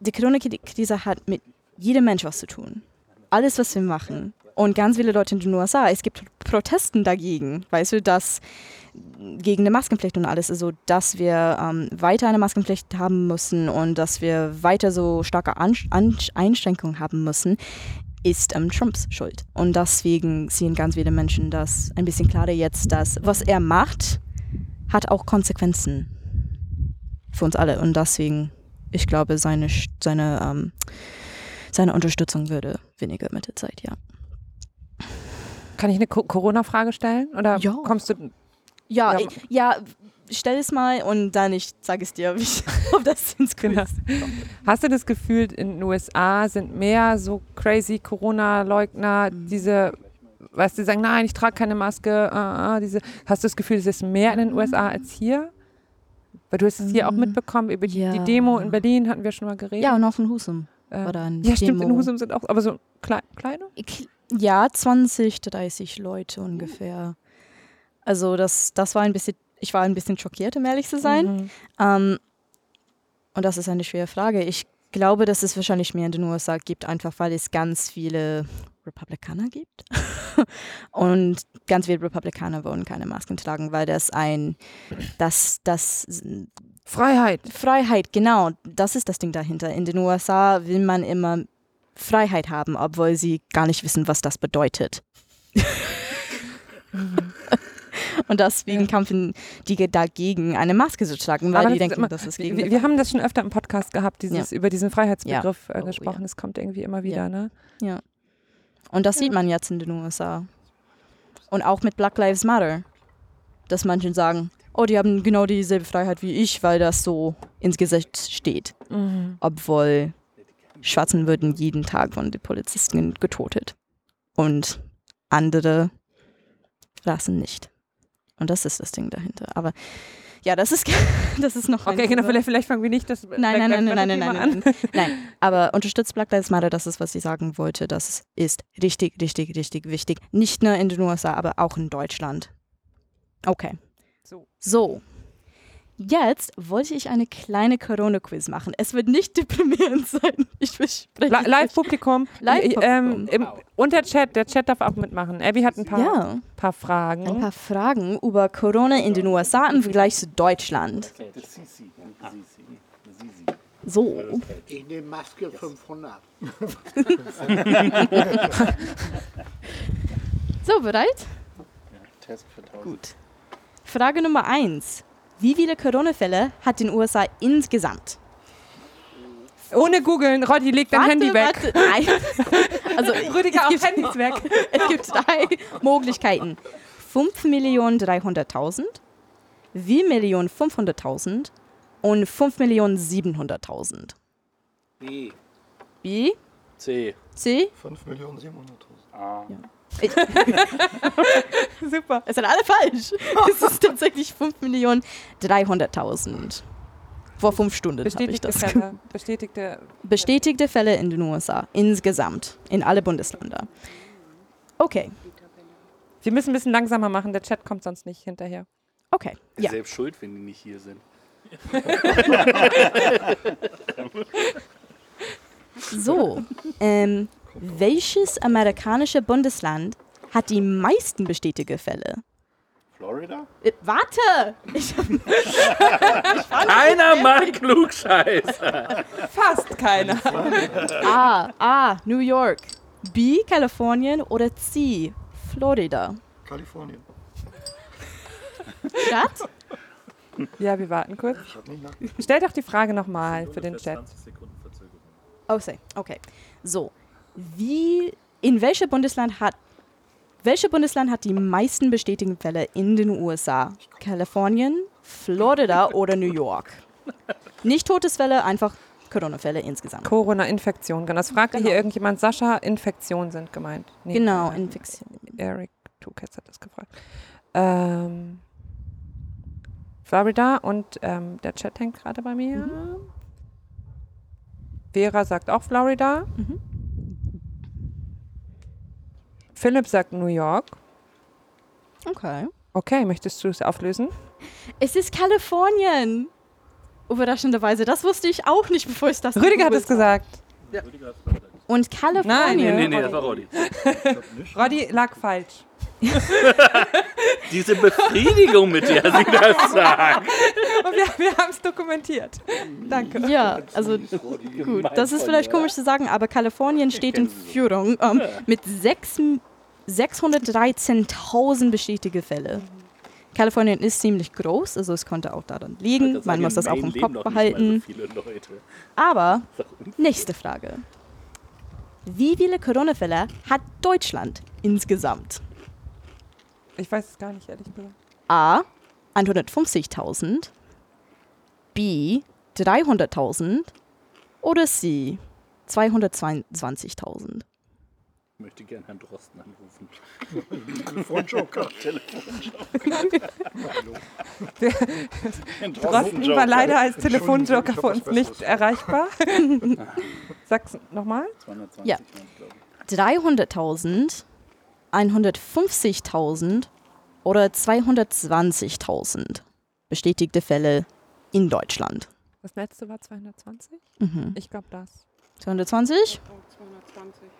die Corona-Krise hat mit jedem Mensch was zu tun. Alles, was wir machen. Und ganz viele Leute in den USA, es gibt Protesten dagegen, weißt du, dass gegen eine Maskenpflicht und alles, also dass wir ähm, weiter eine Maskenpflicht haben müssen und dass wir weiter so starke An An Einschränkungen haben müssen, ist ähm, Trumps Schuld. Und deswegen sehen ganz viele Menschen das ein bisschen klarer jetzt, dass was er macht, hat auch Konsequenzen für uns alle. Und deswegen, ich glaube, seine, seine, ähm, seine Unterstützung würde weniger mit der Zeit, ja. Kann ich eine Co Corona-Frage stellen? Oder Ja. kommst du. Ja, Ja. ich, ja stell es mal und dann ich sage es dir, *laughs* wie ich, ob das ins Genau. Hast du das Gefühl, in den USA sind mehr so crazy Corona-Leugner, Mhm. diese, weißt du, die sagen, nein, ich trage keine Maske, äh, diese, hast du das Gefühl, es ist mehr in den USA als hier? Weil du hast es hier auch Mhm. mitbekommen, über die, die Ja. Demo in Berlin hatten wir schon mal geredet. Ja, und auch in Husum. äh, Oder ja, stimmt, in Demo. Husum sind auch, aber so klei kleine? Ja, 20, 30 Leute ungefähr. Also das, das war ein bisschen, ich war ein bisschen schockiert, um ehrlich zu sein. Mhm. Ähm, und das ist eine schwere Frage. Ich glaube, dass es wahrscheinlich mehr in den USA gibt, einfach weil es ganz viele Republikaner gibt. *laughs* und ganz viele Republikaner wollen keine Masken tragen, weil das ein, das, das Freiheit. Freiheit, genau, das ist das Ding dahinter. In den USA will man immer Freiheit haben, obwohl sie gar nicht wissen, was das bedeutet. *laughs* Und deswegen kämpfen die dagegen, eine Maske zu tragen, weil Aber die denken, immer- das ist gegen Wir, wir haben das schon öfter im Podcast gehabt, dieses, über diesen Freiheitsbegriff äh, Oh, gesprochen. ja. Das kommt irgendwie immer wieder, ne? Und das sieht man jetzt in den USA. Und auch mit Black Lives Matter. Dass manche sagen, oh, die haben genau dieselbe Freiheit wie ich, weil das so ins Gesetz steht. Mhm. Obwohl Schwarzen würden jeden Tag von den Polizisten getötet. Und andere Rassen nicht. Und das ist das Ding dahinter. Aber ja, das ist, *laughs* das ist noch Okay, genau, Thema. vielleicht, vielleicht fangen wir nicht das Nein, nein, nein, nein, nein, nein, nein, nein. Aber unterstützt Black Lives Matter, das ist, was ich sagen wollte. Das ist richtig, richtig, richtig wichtig. Nicht nur in den USA, aber auch in Deutschland. Okay. So. So. Jetzt wollte ich eine kleine Corona-Quiz machen. Es wird nicht *laughs* deprimierend sein. Ich verspreche. Li- Live-Publikum. Live-Publikum. Ähm, im, und der Chat, der Chat darf auch mitmachen. Abby hat ein paar, Ja, paar Fragen. ein paar Fragen über Corona in den USA im Vergleich zu Deutschland. Sisi. Sisi. So. Ich nehme Maske 500. *laughs* So, bereit? Test für 1000. Gut. Frage Nummer eins. Wie viele Corona-Fälle hat den USA insgesamt? Ohne googeln, Roddy, leg dein Handy weg. Warte, nein. *laughs* Also, *laughs* Rüdiger, auch Handys weg. es gibt drei *laughs* Möglichkeiten. 5.300.000, 7.500.000 und 5.700.000. B. B, C. C, 5.700.000. A. *laughs* Super. es sind alle falsch. *laughs* Es ist tatsächlich 5.300.000. Vor fünf Stunden habe ich Bestätigte das. Fälle. Bestätigte. Bestätigte Fälle in den USA, insgesamt, in alle Bundesländer. Okay, Wir müssen ein bisschen langsamer machen, der Chat kommt sonst nicht hinterher. okay, ja. Selbst schuld, wenn die nicht hier sind. *laughs* So, ähm, welches amerikanische Bundesland hat die meisten bestätigte Fälle? Florida? Äh, warte! *laughs* Ich, Keiner mag Klugscheißer. Fast keiner. A, A, New York. B, Kalifornien oder C, Florida. Kalifornien. Stadt? Ja, wir warten kurz. Stell doch die Frage nochmal für den Chat. Oh, say. okay. So, wie, in welchem Bundesland hat, welches Bundesland hat die meisten bestätigten Fälle in den USA? Kalifornien, Florida *laughs* oder New York? Nicht Todesfälle, einfach Corona-Fälle insgesamt. Corona-Infektion. Genau, das fragte hier irgendjemand. Sascha, Infektionen sind gemeint. Nee, Genau, äh, Infektion. Eric Tuketz hat das gefragt. Ähm, Florida und ähm, der Chat hängt gerade bei mir. Mhm. Vera sagt auch Florida. Mhm. Philipp sagt New York. Okay. Okay, möchtest du es auflösen? Es ist Kalifornien. Überraschenderweise, das wusste ich auch nicht, bevor ich das Rüdiger hat es gesagt. habe. Und Kalifornien. Nein, Nee, nee, das war Roddy. *laughs* Roddy lag falsch. *laughs* Diese Befriedigung, mit der sie das sagt. Und wir, wir haben es dokumentiert. Danke. Ja, also gut. Das ist vielleicht komisch zu sagen, aber Kalifornien steht in Führung ähm, mit sechs- 613.000 bestätigte Fälle. Kalifornien ist ziemlich groß, also es konnte auch daran liegen. Man muss das auch im Kopf behalten. So viele Leute. Aber nächste Frage. Wie viele Corona-Fälle hat Deutschland insgesamt? Ich weiß es gar nicht, ehrlich gesagt. A. 150.000. B. 300.000. Oder C. 222.000. Ich möchte gerne Herrn Drosten anrufen. *laughs* Telefonjoker. Herrn Drosten war leider als Telefonjoker für uns nicht erreichbar. *laughs* Sag's nochmal. 220 Ja. waren's, glaub ich. 300.000, 150.000 oder 220.000 bestätigte Fälle in Deutschland? Das letzte war 220? Mhm. Ich glaube das. 220?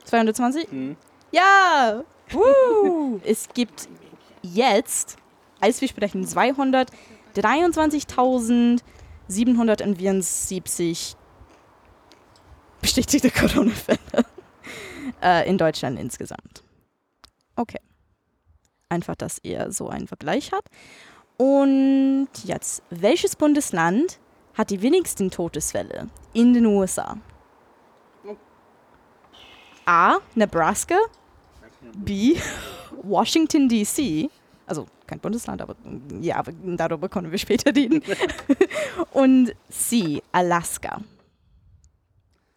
220? Hm. Ja! Uh, *laughs* Es gibt jetzt, als wir sprechen, 223.774 bestätigte Corona-Fälle äh, in Deutschland insgesamt. Okay. Einfach, dass ihr so einen Vergleich habt. Und jetzt, welches Bundesland hat die wenigsten Todesfälle in den USA? A. Nebraska. B. Washington, D.C. Also kein Bundesland, aber ja, darüber können wir später reden. *laughs* Und C. Alaska.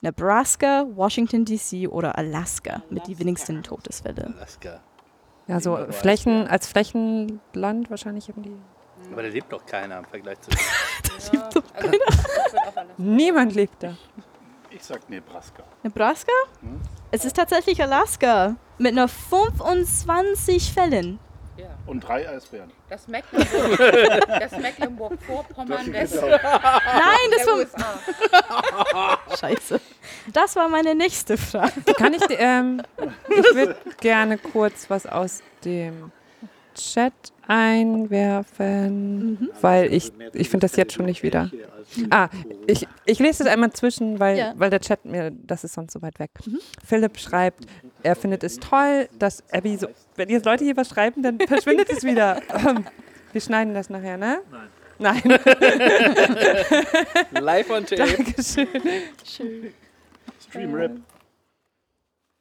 Nebraska, Washington, D.C. oder Alaska mit die wenigsten Todesfälle. Alaska. ja, so Nebraska. Flächen, als Flächenland wahrscheinlich haben die. Aber da lebt doch keiner im Vergleich zu. *laughs* Niemand lebt da. Ich sag Nebraska. Nebraska? Es ist tatsächlich Alaska mit nur 25 Fällen. Und drei Eisbären. Das Mecklenburg, das Mecklenburg-Vorpommern des Nein, das war USA. scheiße. Das war meine nächste Frage. Kann ich, ähm, ich würde gerne kurz was aus dem Chat einwerfen, weil ich, ich finde das jetzt schon nicht wieder. Ah, ich, ich lese das einmal zwischen, weil, Ja. weil der Chat mir, das ist sonst so weit weg. Philipp schreibt, er findet es toll, dass Abby so, wenn jetzt Leute hier was schreiben, dann verschwindet es wieder. Ähm, Wir schneiden das nachher, ne? Nein. Nein. Live on tape. Dankeschön. Stream Rip.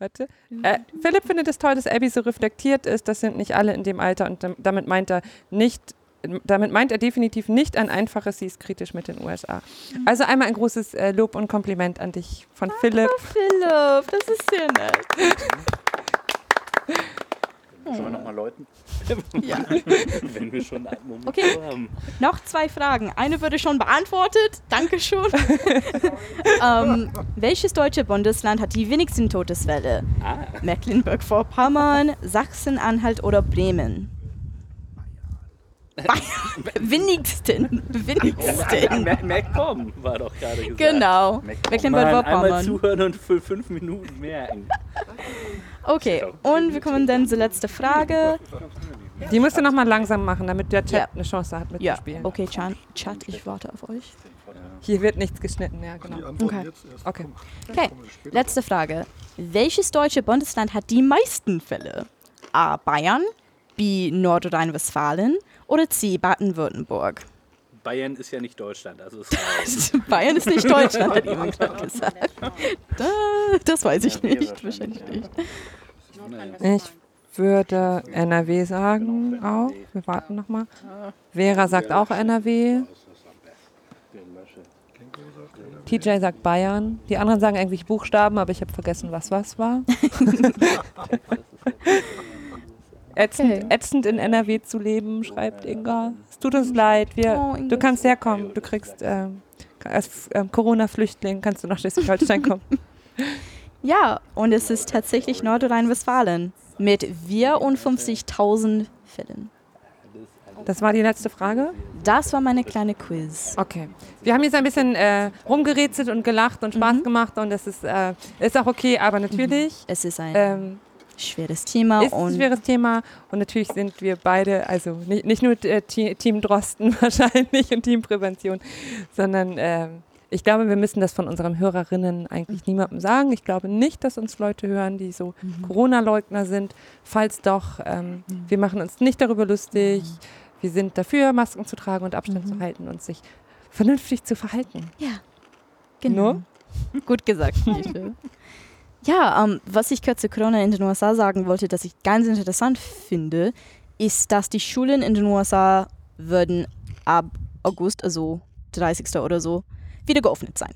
Warte. Äh, Philipp findet es toll, dass Abby so reflektiert ist. Das sind nicht alle in dem Alter und dam- damit meint er nicht, damit meint er definitiv nicht ein einfaches, sie ist kritisch mit den USA. Also einmal ein großes äh, Lob und Kompliment an dich von Philipp. Philipp, das ist sehr nett. Sollen wir nochmal läuten? *laughs* Ja. *laughs* Wenn wir schon einen Moment Okay. haben. Noch zwei Fragen. Eine wurde schon beantwortet. Dankeschön. *laughs* ähm, welches deutsche Bundesland hat die wenigsten Todesfälle? Ah, Mecklenburg-Vorpommern, Sachsen-Anhalt oder Bremen? Wenigsten. Mer- *laughs* MacPom war doch gerade gesagt. Genau. Mann, einmal Mecklenburg-Vorpommern. zuhören und für fünf Minuten merken. Okay, und wir kommen dann zur letzten Frage. Die musst du nochmal langsam machen, damit der Chat Ja. eine Chance hat Ja, mitzuspielen. okay, Chan, Chat, ich warte auf euch. Hier wird nichts geschnitten, ja genau. Okay. Okay. Okay, letzte Frage. Welches deutsche Bundesland hat die meisten Fälle? A. Bayern, B. Nordrhein-Westfalen oder C. Baden-Württemberg? Bayern ist ja nicht Deutschland, also *laughs* ist. Bayern ist nicht Deutschland, hat jemand gerade *laughs* gesagt. Da, das weiß ich nicht, wahrscheinlich nicht. Ich würde NRW sagen auch. Wir warten nochmal. Vera sagt auch NRW. TJ sagt Bayern. Die anderen sagen eigentlich Buchstaben, aber ich habe vergessen, was was war. *laughs* ätzend, Okay. ätzend in NRW zu leben, schreibt Inga. Es tut uns leid. Wir, Oh, du kannst herkommen. Du kriegst ähm, als ähm, Corona-Flüchtling kannst du nach Schleswig-Holstein kommen. *laughs* Ja, und es ist tatsächlich Nordrhein-Westfalen mit 54.000 Fällen. Das war die letzte Frage. Das war meine kleine Quiz. Okay. Wir haben jetzt ein bisschen äh, rumgerätselt und gelacht und Spaß gemacht und das ist, äh, ist auch okay, aber natürlich Es ist ein ähm, schweres Thema ist ein und schweres Thema und natürlich sind wir beide, also nicht, nicht nur äh, Te- Team Drosten *laughs* wahrscheinlich und Team Prävention, sondern ähm, ich glaube, wir müssen das von unseren Hörerinnen eigentlich niemandem sagen. Ich glaube nicht, dass uns Leute hören, die so Corona-Leugner sind. Falls doch, ähm, wir machen uns nicht darüber lustig. Wir sind dafür, Masken zu tragen und Abstand zu halten und sich vernünftig zu verhalten. Genau. No? Gut gesagt, Fiete. *laughs* Ja, ähm, was ich kurz zu Corona in den USA sagen wollte, das ich ganz interessant finde, ist, dass die Schulen in den USA würden ab August, also 30. oder so, wieder geöffnet sein.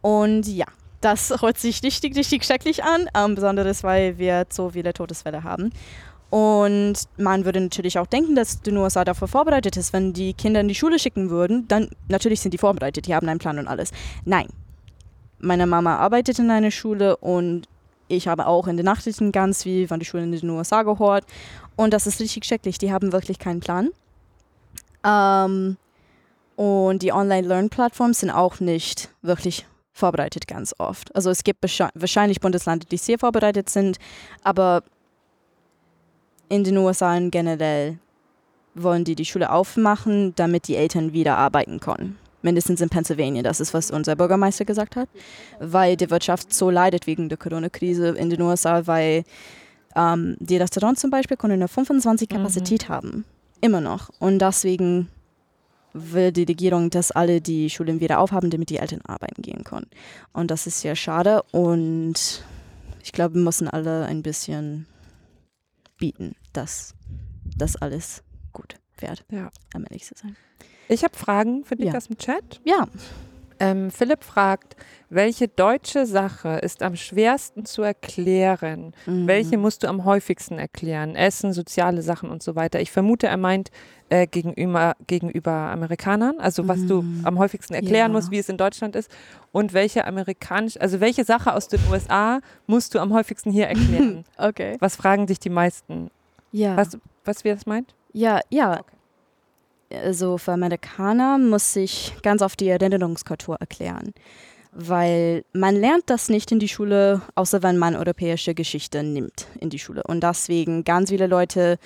Und ja, das hört sich richtig, richtig schrecklich an, ähm, besonders weil wir so viele Todesfälle haben. Und man würde natürlich auch denken, dass die USA dafür vorbereitet ist. Wenn die Kinder in die Schule schicken würden, dann natürlich sind die vorbereitet, die haben einen Plan und alles. Nein. Meine Mama arbeitet in einer Schule und ich habe auch in den Nachrichten ganz viel von den Schulen in den USA gehört. Und das ist richtig schrecklich. Die haben wirklich keinen Plan. Ähm, und die Online-Learn-Plattformen sind auch nicht wirklich vorbereitet ganz oft. Also es gibt wahrscheinlich Bundesländer, die sehr vorbereitet sind, aber in den USA generell wollen die die Schule aufmachen, damit die Eltern wieder arbeiten können. Mindestens in Pennsylvania, das ist, was unser Bürgermeister gesagt hat, weil die Wirtschaft so leidet wegen der Corona-Krise in den USA, weil ähm, die Restaurants zum Beispiel können nur 25 Kapazität haben, immer noch. Und deswegen will die Regierung, dass alle die Schulen wieder aufhaben, damit die Eltern arbeiten gehen können. Und das ist sehr schade und ich glaube, wir müssen alle ein bisschen bieten, dass das alles gut wird, Ja. am ehrlich zu sein. Ich habe Fragen für dich Ja. aus dem Chat. Ja, Ähm, Philipp fragt, welche deutsche Sache ist am schwersten zu erklären? Mhm. Welche musst du am häufigsten erklären? Essen, soziale Sachen und so weiter. Ich vermute, er meint äh, gegenüber, gegenüber Amerikanern, also was du Mhm. am häufigsten erklären Ja. musst, wie es in Deutschland ist. Und welche amerikanisch, also welche Sache aus den USA musst du am häufigsten hier erklären? *laughs* Okay. was fragen dich die meisten? Ja. Was, was wir das meint? Ja, ja. Also für Amerikaner muss ich ganz oft die Erinnerungskultur erklären. Weil man lernt das nicht in die Schule, außer wenn man europäische Geschichte nimmt in die Schule. Und deswegen ganz viele Leute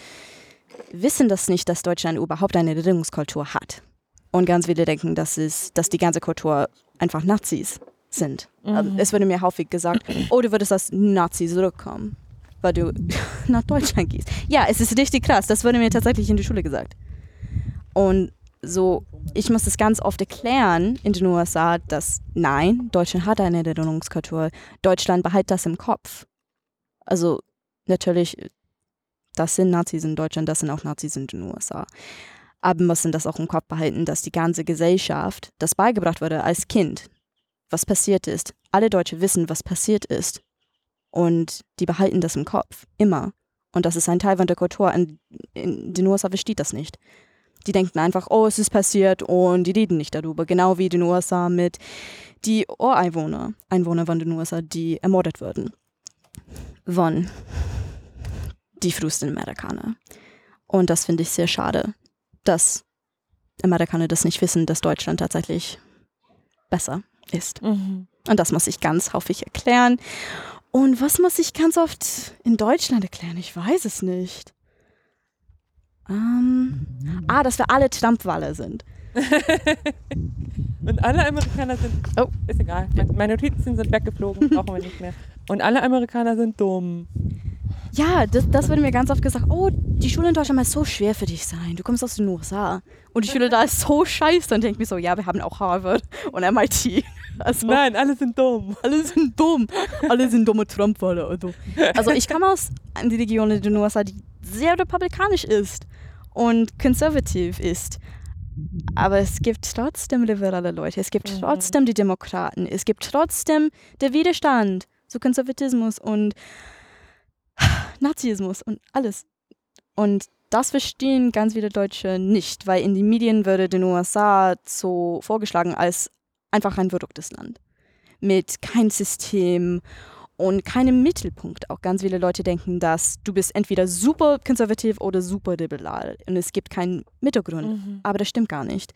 wissen das nicht, dass Deutschland überhaupt eine Erinnerungskultur hat. Und ganz viele denken, dass, es, dass die ganze Kultur einfach Nazis sind. Also Es wurde mir häufig gesagt, *clears throat* oh, du würdest als Nazi zurückkommen, weil du *laughs* nach Deutschland gehst. Ja, es ist richtig krass. Das wurde mir tatsächlich in der Schule gesagt. Und so, ich muss das ganz oft erklären in den USA, dass nein, Deutschland hat eine Erinnerungskultur. Deutschland behält das im Kopf. Also natürlich, das sind Nazis in Deutschland, das sind auch Nazis in den USA. Aber müssen das auch im Kopf behalten, dass die ganze Gesellschaft das beigebracht wurde als Kind, was passiert ist. Alle Deutsche wissen, was passiert ist. Und die behalten das im Kopf, immer. Und das ist ein Teil von der Kultur. In, in den USA versteht das nicht. Die denken einfach, oh, es ist passiert und die reden nicht darüber. Genau wie in den USA mit die Ureinwohner, Einwohner von den USA, die ermordet wurden. Von die frühesten Amerikaner. Und das finde ich sehr schade, dass Amerikaner das nicht wissen, dass Deutschland tatsächlich besser ist. Mhm. Und das muss ich ganz häufig erklären. Und was muss ich ganz oft in Deutschland erklären? Ich weiß es nicht. Ähm, ah, dass wir alle Trump-Waller sind. *laughs* Und alle Amerikaner sind. Oh. ist egal. Meine, Notizen sind weggeflogen, *laughs* brauchen wir nicht mehr. Und alle Amerikaner sind dumm. Ja, das, das wurde mir ganz oft gesagt. Oh, die Schule in Deutschland muss so schwer für dich sein. Du kommst aus den USA. Und die Schule da ist so scheiße. Und denke ich mir so, ja, wir haben auch Harvard und MIT. *laughs* Also, Nein, alle sind dumm. alle sind dumm. Alle sind dumme Trump-Waller. Also. also ich komme aus einer Region in den USA, die sehr republikanisch ist und konservativ ist. Aber es gibt trotzdem liberale Leute. Es gibt Mhm. trotzdem die Demokraten. Es gibt trotzdem der Widerstand zu Konservatismus und Nazismus und alles. Und das verstehen ganz viele Deutsche nicht, weil in den Medien würde den USA so vorgeschlagen als einfach ein verrücktes Land. Mit kein System und keinem Mittelpunkt. Auch ganz viele Leute denken, dass du bist entweder super konservativ oder super liberal und es gibt keinen Mittelgrund. Mhm. Aber das stimmt gar nicht.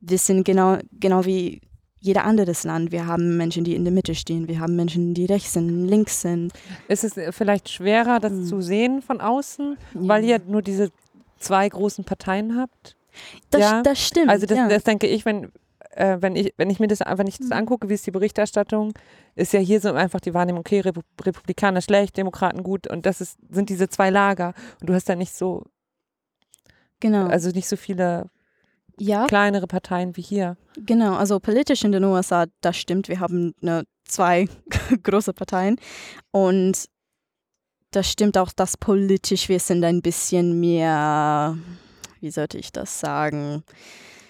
Wir sind genau, genau wie jeder anderes Land. Wir haben Menschen, die in der Mitte stehen. Wir haben Menschen, die rechts sind, links sind. Ist es äh, vielleicht schwerer, das Hm. zu sehen von außen, weil ihr nur diese zwei großen Parteien habt? Das, Ja, das stimmt. Also das, ja. das denke ich, wenn, äh, wenn ich, wenn ich mir das, wenn ich das Mhm. angucke, wie ist die Berichterstattung, ist ja hier so einfach die Wahrnehmung, okay, Repu Republikaner schlecht, Demokraten gut und das ist, sind diese zwei Lager und du hast da nicht so, genau. also nicht so viele ja, kleinere Parteien wie hier. genau. Also politisch in den USA, das stimmt. Wir haben ne, zwei *laughs* große Parteien. Und das stimmt auch, dass politisch wir sind ein bisschen mehr, wie sollte ich das sagen,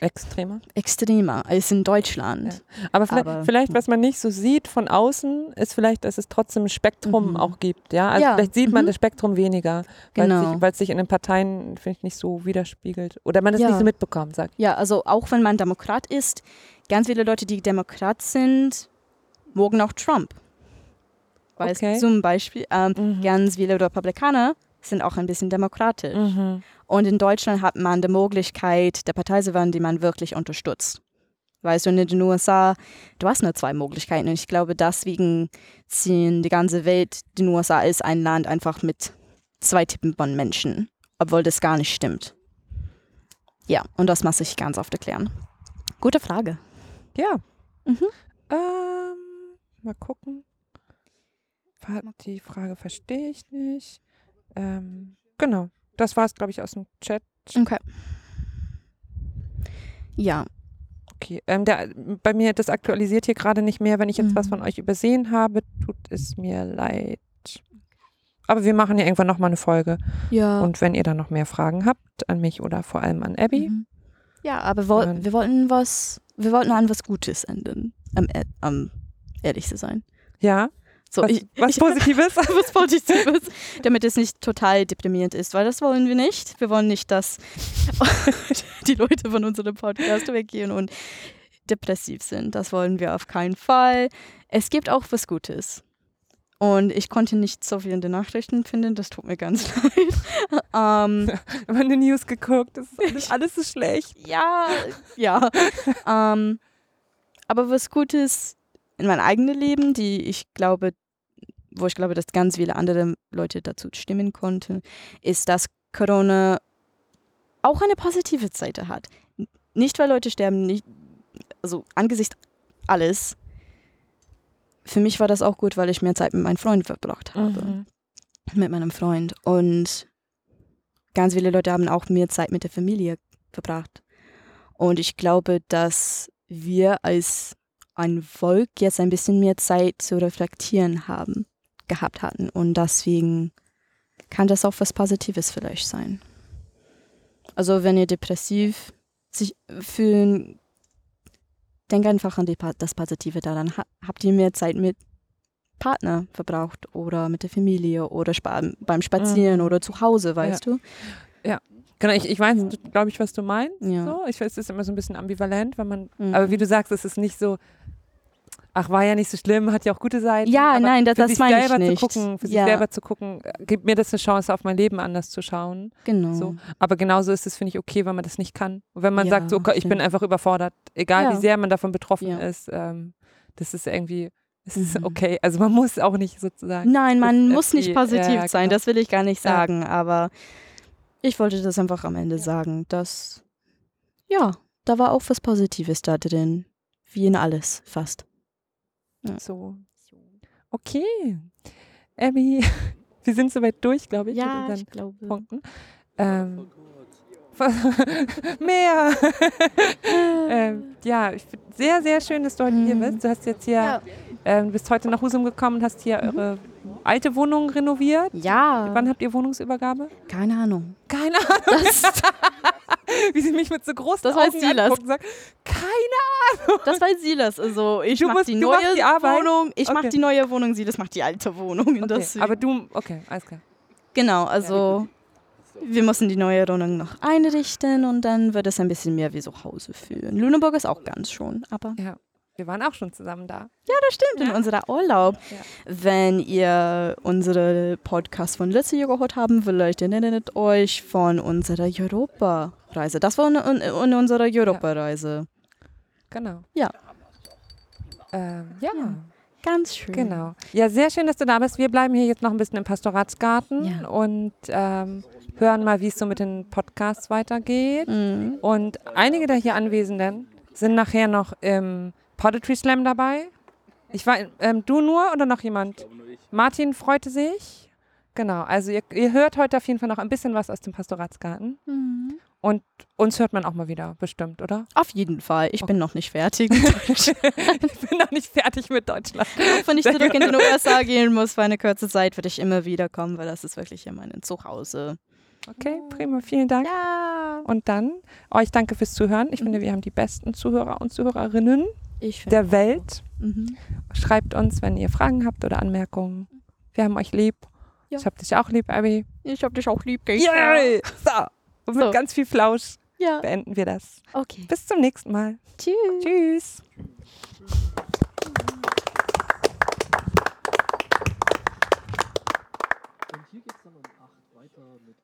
Extremer. extremer als in Deutschland. Aber vielleicht, Aber- vielleicht, was man nicht so sieht von außen, ist vielleicht, dass es trotzdem ein Spektrum Mhm. auch gibt. Ja, also Ja, vielleicht sieht man mhm. das Spektrum weniger, weil es Genau. sich, es sich in den Parteien vielleicht nicht so widerspiegelt oder man es Ja. nicht so mitbekommt, sagt. Ja, also auch wenn man Demokrat ist, ganz viele Leute, die Demokrat sind, mögen auch Trump. Weil Okay. zum Beispiel ähm, Mhm. ganz viele Republikaner sind auch ein bisschen demokratisch. Mhm. Und in Deutschland hat man die Möglichkeit, der Partei zu wählen, die man wirklich unterstützt. Weißt du, in den USA, du hast nur zwei Möglichkeiten. Und ich glaube, deswegen ziehen die ganze Welt, die USA ist ein Land einfach mit zwei Typen von Menschen, obwohl das gar nicht stimmt. Ja, und das muss ich ganz oft erklären. Gute Frage. Ja. Mhm. Ähm, mal gucken. Die Frage verstehe ich nicht. Ähm, genau. Das war es, glaube ich, aus dem Chat. Okay. Ja, Okay. Ähm, der, bei mir, das aktualisiert hier gerade nicht mehr. Wenn ich jetzt was Mhm. von euch übersehen habe, tut es mir leid. Aber wir machen ja irgendwann nochmal eine Folge. ja. Und wenn ihr dann noch mehr Fragen habt, an mich oder vor allem an Abby, Mhm. Ja, aber woll Dann- wir wollten was, wir wollten an was Gutes enden, um, e- um ehrlich zu sein. ja, So, was, ich, was Positives. *laughs* was Positives, damit es nicht total deprimierend ist, weil das wollen wir nicht. Wir wollen nicht, dass *laughs* die Leute von unserem Podcast weggehen und depressiv sind. Das wollen wir auf keinen Fall. Es gibt auch was Gutes. Und ich konnte nicht so viel in den Nachrichten finden, das tut mir ganz *laughs* leid. ähm, meine News geguckt, ist alles, alles so schlecht. ja, ja. ähm, aber was Gutes in meinem eigenen Leben, die ich glaube, wo ich glaube, dass ganz viele andere Leute dazu stimmen konnten, ist, dass Corona auch eine positive Seite hat. Nicht, weil Leute sterben, nicht, also angesichts alles. Für mich war das auch gut, weil ich mehr Zeit mit meinen Freunden verbracht habe Mhm. mit meinem Freund. Und ganz viele Leute haben auch mehr Zeit mit der Familie verbracht. Und ich glaube, dass wir als ein Volk jetzt ein bisschen mehr Zeit zu reflektieren haben, gehabt hatten. Und deswegen kann das auch was Positives vielleicht sein. Also wenn ihr depressiv sich fühlen, denkt einfach an die, das Positive daran. Ha habt ihr mehr Zeit mit Partner verbraucht oder mit der Familie oder beim Spazieren Mhm. oder zu Hause, weißt du? Genau, ich, ich weiß, glaube ich, was du meinst. Ja. So. Ich weiß, es ist immer so ein bisschen ambivalent, wenn man, Mhm. aber wie du sagst, es ist nicht so, ach, war ja nicht so schlimm, hat ja auch gute Seiten. Ja, nein, das- für das sich meine ich selber nicht. Zu gucken, für Ja. sich selber zu gucken, äh, gibt mir das eine Chance, auf mein Leben anders zu schauen. Genau. So. Aber genauso ist es, finde ich, okay, wenn man das nicht kann. Und wenn man Ja, sagt, so, okay, ich bin einfach überfordert, egal Ja. wie sehr man davon betroffen ist, ähm, das ist irgendwie, es ist Mhm. okay. Also man muss auch nicht sozusagen. Nein, man Das- muss die- nicht positiv ja, sein, genau. das will ich gar nicht sagen, aber ich wollte das einfach am Ende sagen, dass, ja, da war auch was Positives da drin, wie in alles fast. So. Okay. Abby, *laughs* wir sind soweit durch, glaube ich, mit unseren glaube. Punkten. Ähm, *laughs* mehr. *laughs* ähm, ja, ich sehr, sehr schön, dass du heute hier Mhm. bist. Du hast jetzt hier, Ja. Ähm, du bist heute nach Husum gekommen und hast hier eure alte Wohnung renoviert. Ja, Wann habt ihr Wohnungsübergabe? keine Ahnung. Keine Ahnung. *laughs* Wie sie mich mit so großen Das weiß Augen Silas. anguckt und sagt, keine das weiß Silas. Also ich Du mach musst- die neue die? Wohnung, ich mach Okay. die neue Wohnung, Silas macht die alte Wohnung. Okay, aber du, okay, alles klar. Genau, also wir müssen die neue Wohnung noch einrichten und dann wird es ein bisschen mehr wie so Hause fühlen. Lüneburg ist auch ganz schon, aber Ja, wir waren auch schon zusammen da. das stimmt in unserer Urlaub. Ja. Wenn ihr unsere Podcast von letztes Jahr gehört haben, vielleicht erinnert euch von unserer Europa-Reise. Das war in, in, in unserer Europa-Reise. Genau. Ja. Ähm, ja. Ja. Ganz schön. Genau. Ja, sehr schön, dass du da bist. Wir bleiben hier jetzt noch ein bisschen im Pastoratsgarten Ja. und ähm, hören mal, wie es so mit den Podcasts weitergeht. Mhm. Und einige der hier Anwesenden sind nachher noch im Poetry Slam dabei. Ich war, ähm, du nur oder noch jemand? Martin freute sich. Genau, also ihr, ihr hört heute auf jeden Fall noch ein bisschen was aus dem Pastoratsgarten. Mhm. Und uns hört man auch mal wieder, bestimmt, oder? Auf jeden Fall. Ich bin noch nicht fertig. *laughs* ich bin noch nicht fertig mit Deutschland. Auch wenn ich zurück in den USA gehen muss für eine kurze Zeit, werde ich immer wieder kommen, weil das ist wirklich hier mein Zuhause. Okay, prima, vielen Dank. Ja. Und dann euch danke fürs Zuhören. Ich finde, wir haben die besten Zuhörer und Zuhörerinnen Ich der Welt. Mhm. Schreibt uns, wenn ihr Fragen habt oder Anmerkungen. Wir haben euch lieb. Ja. Ich hab dich auch lieb, Abby. Ich hab dich auch lieb, Yay! So, und mit So. ganz viel Flausch Ja, beenden wir das. okay. Bis zum nächsten Mal. Tschüss. Tschüss. Und hier geht es dann um 8 weiter. Mit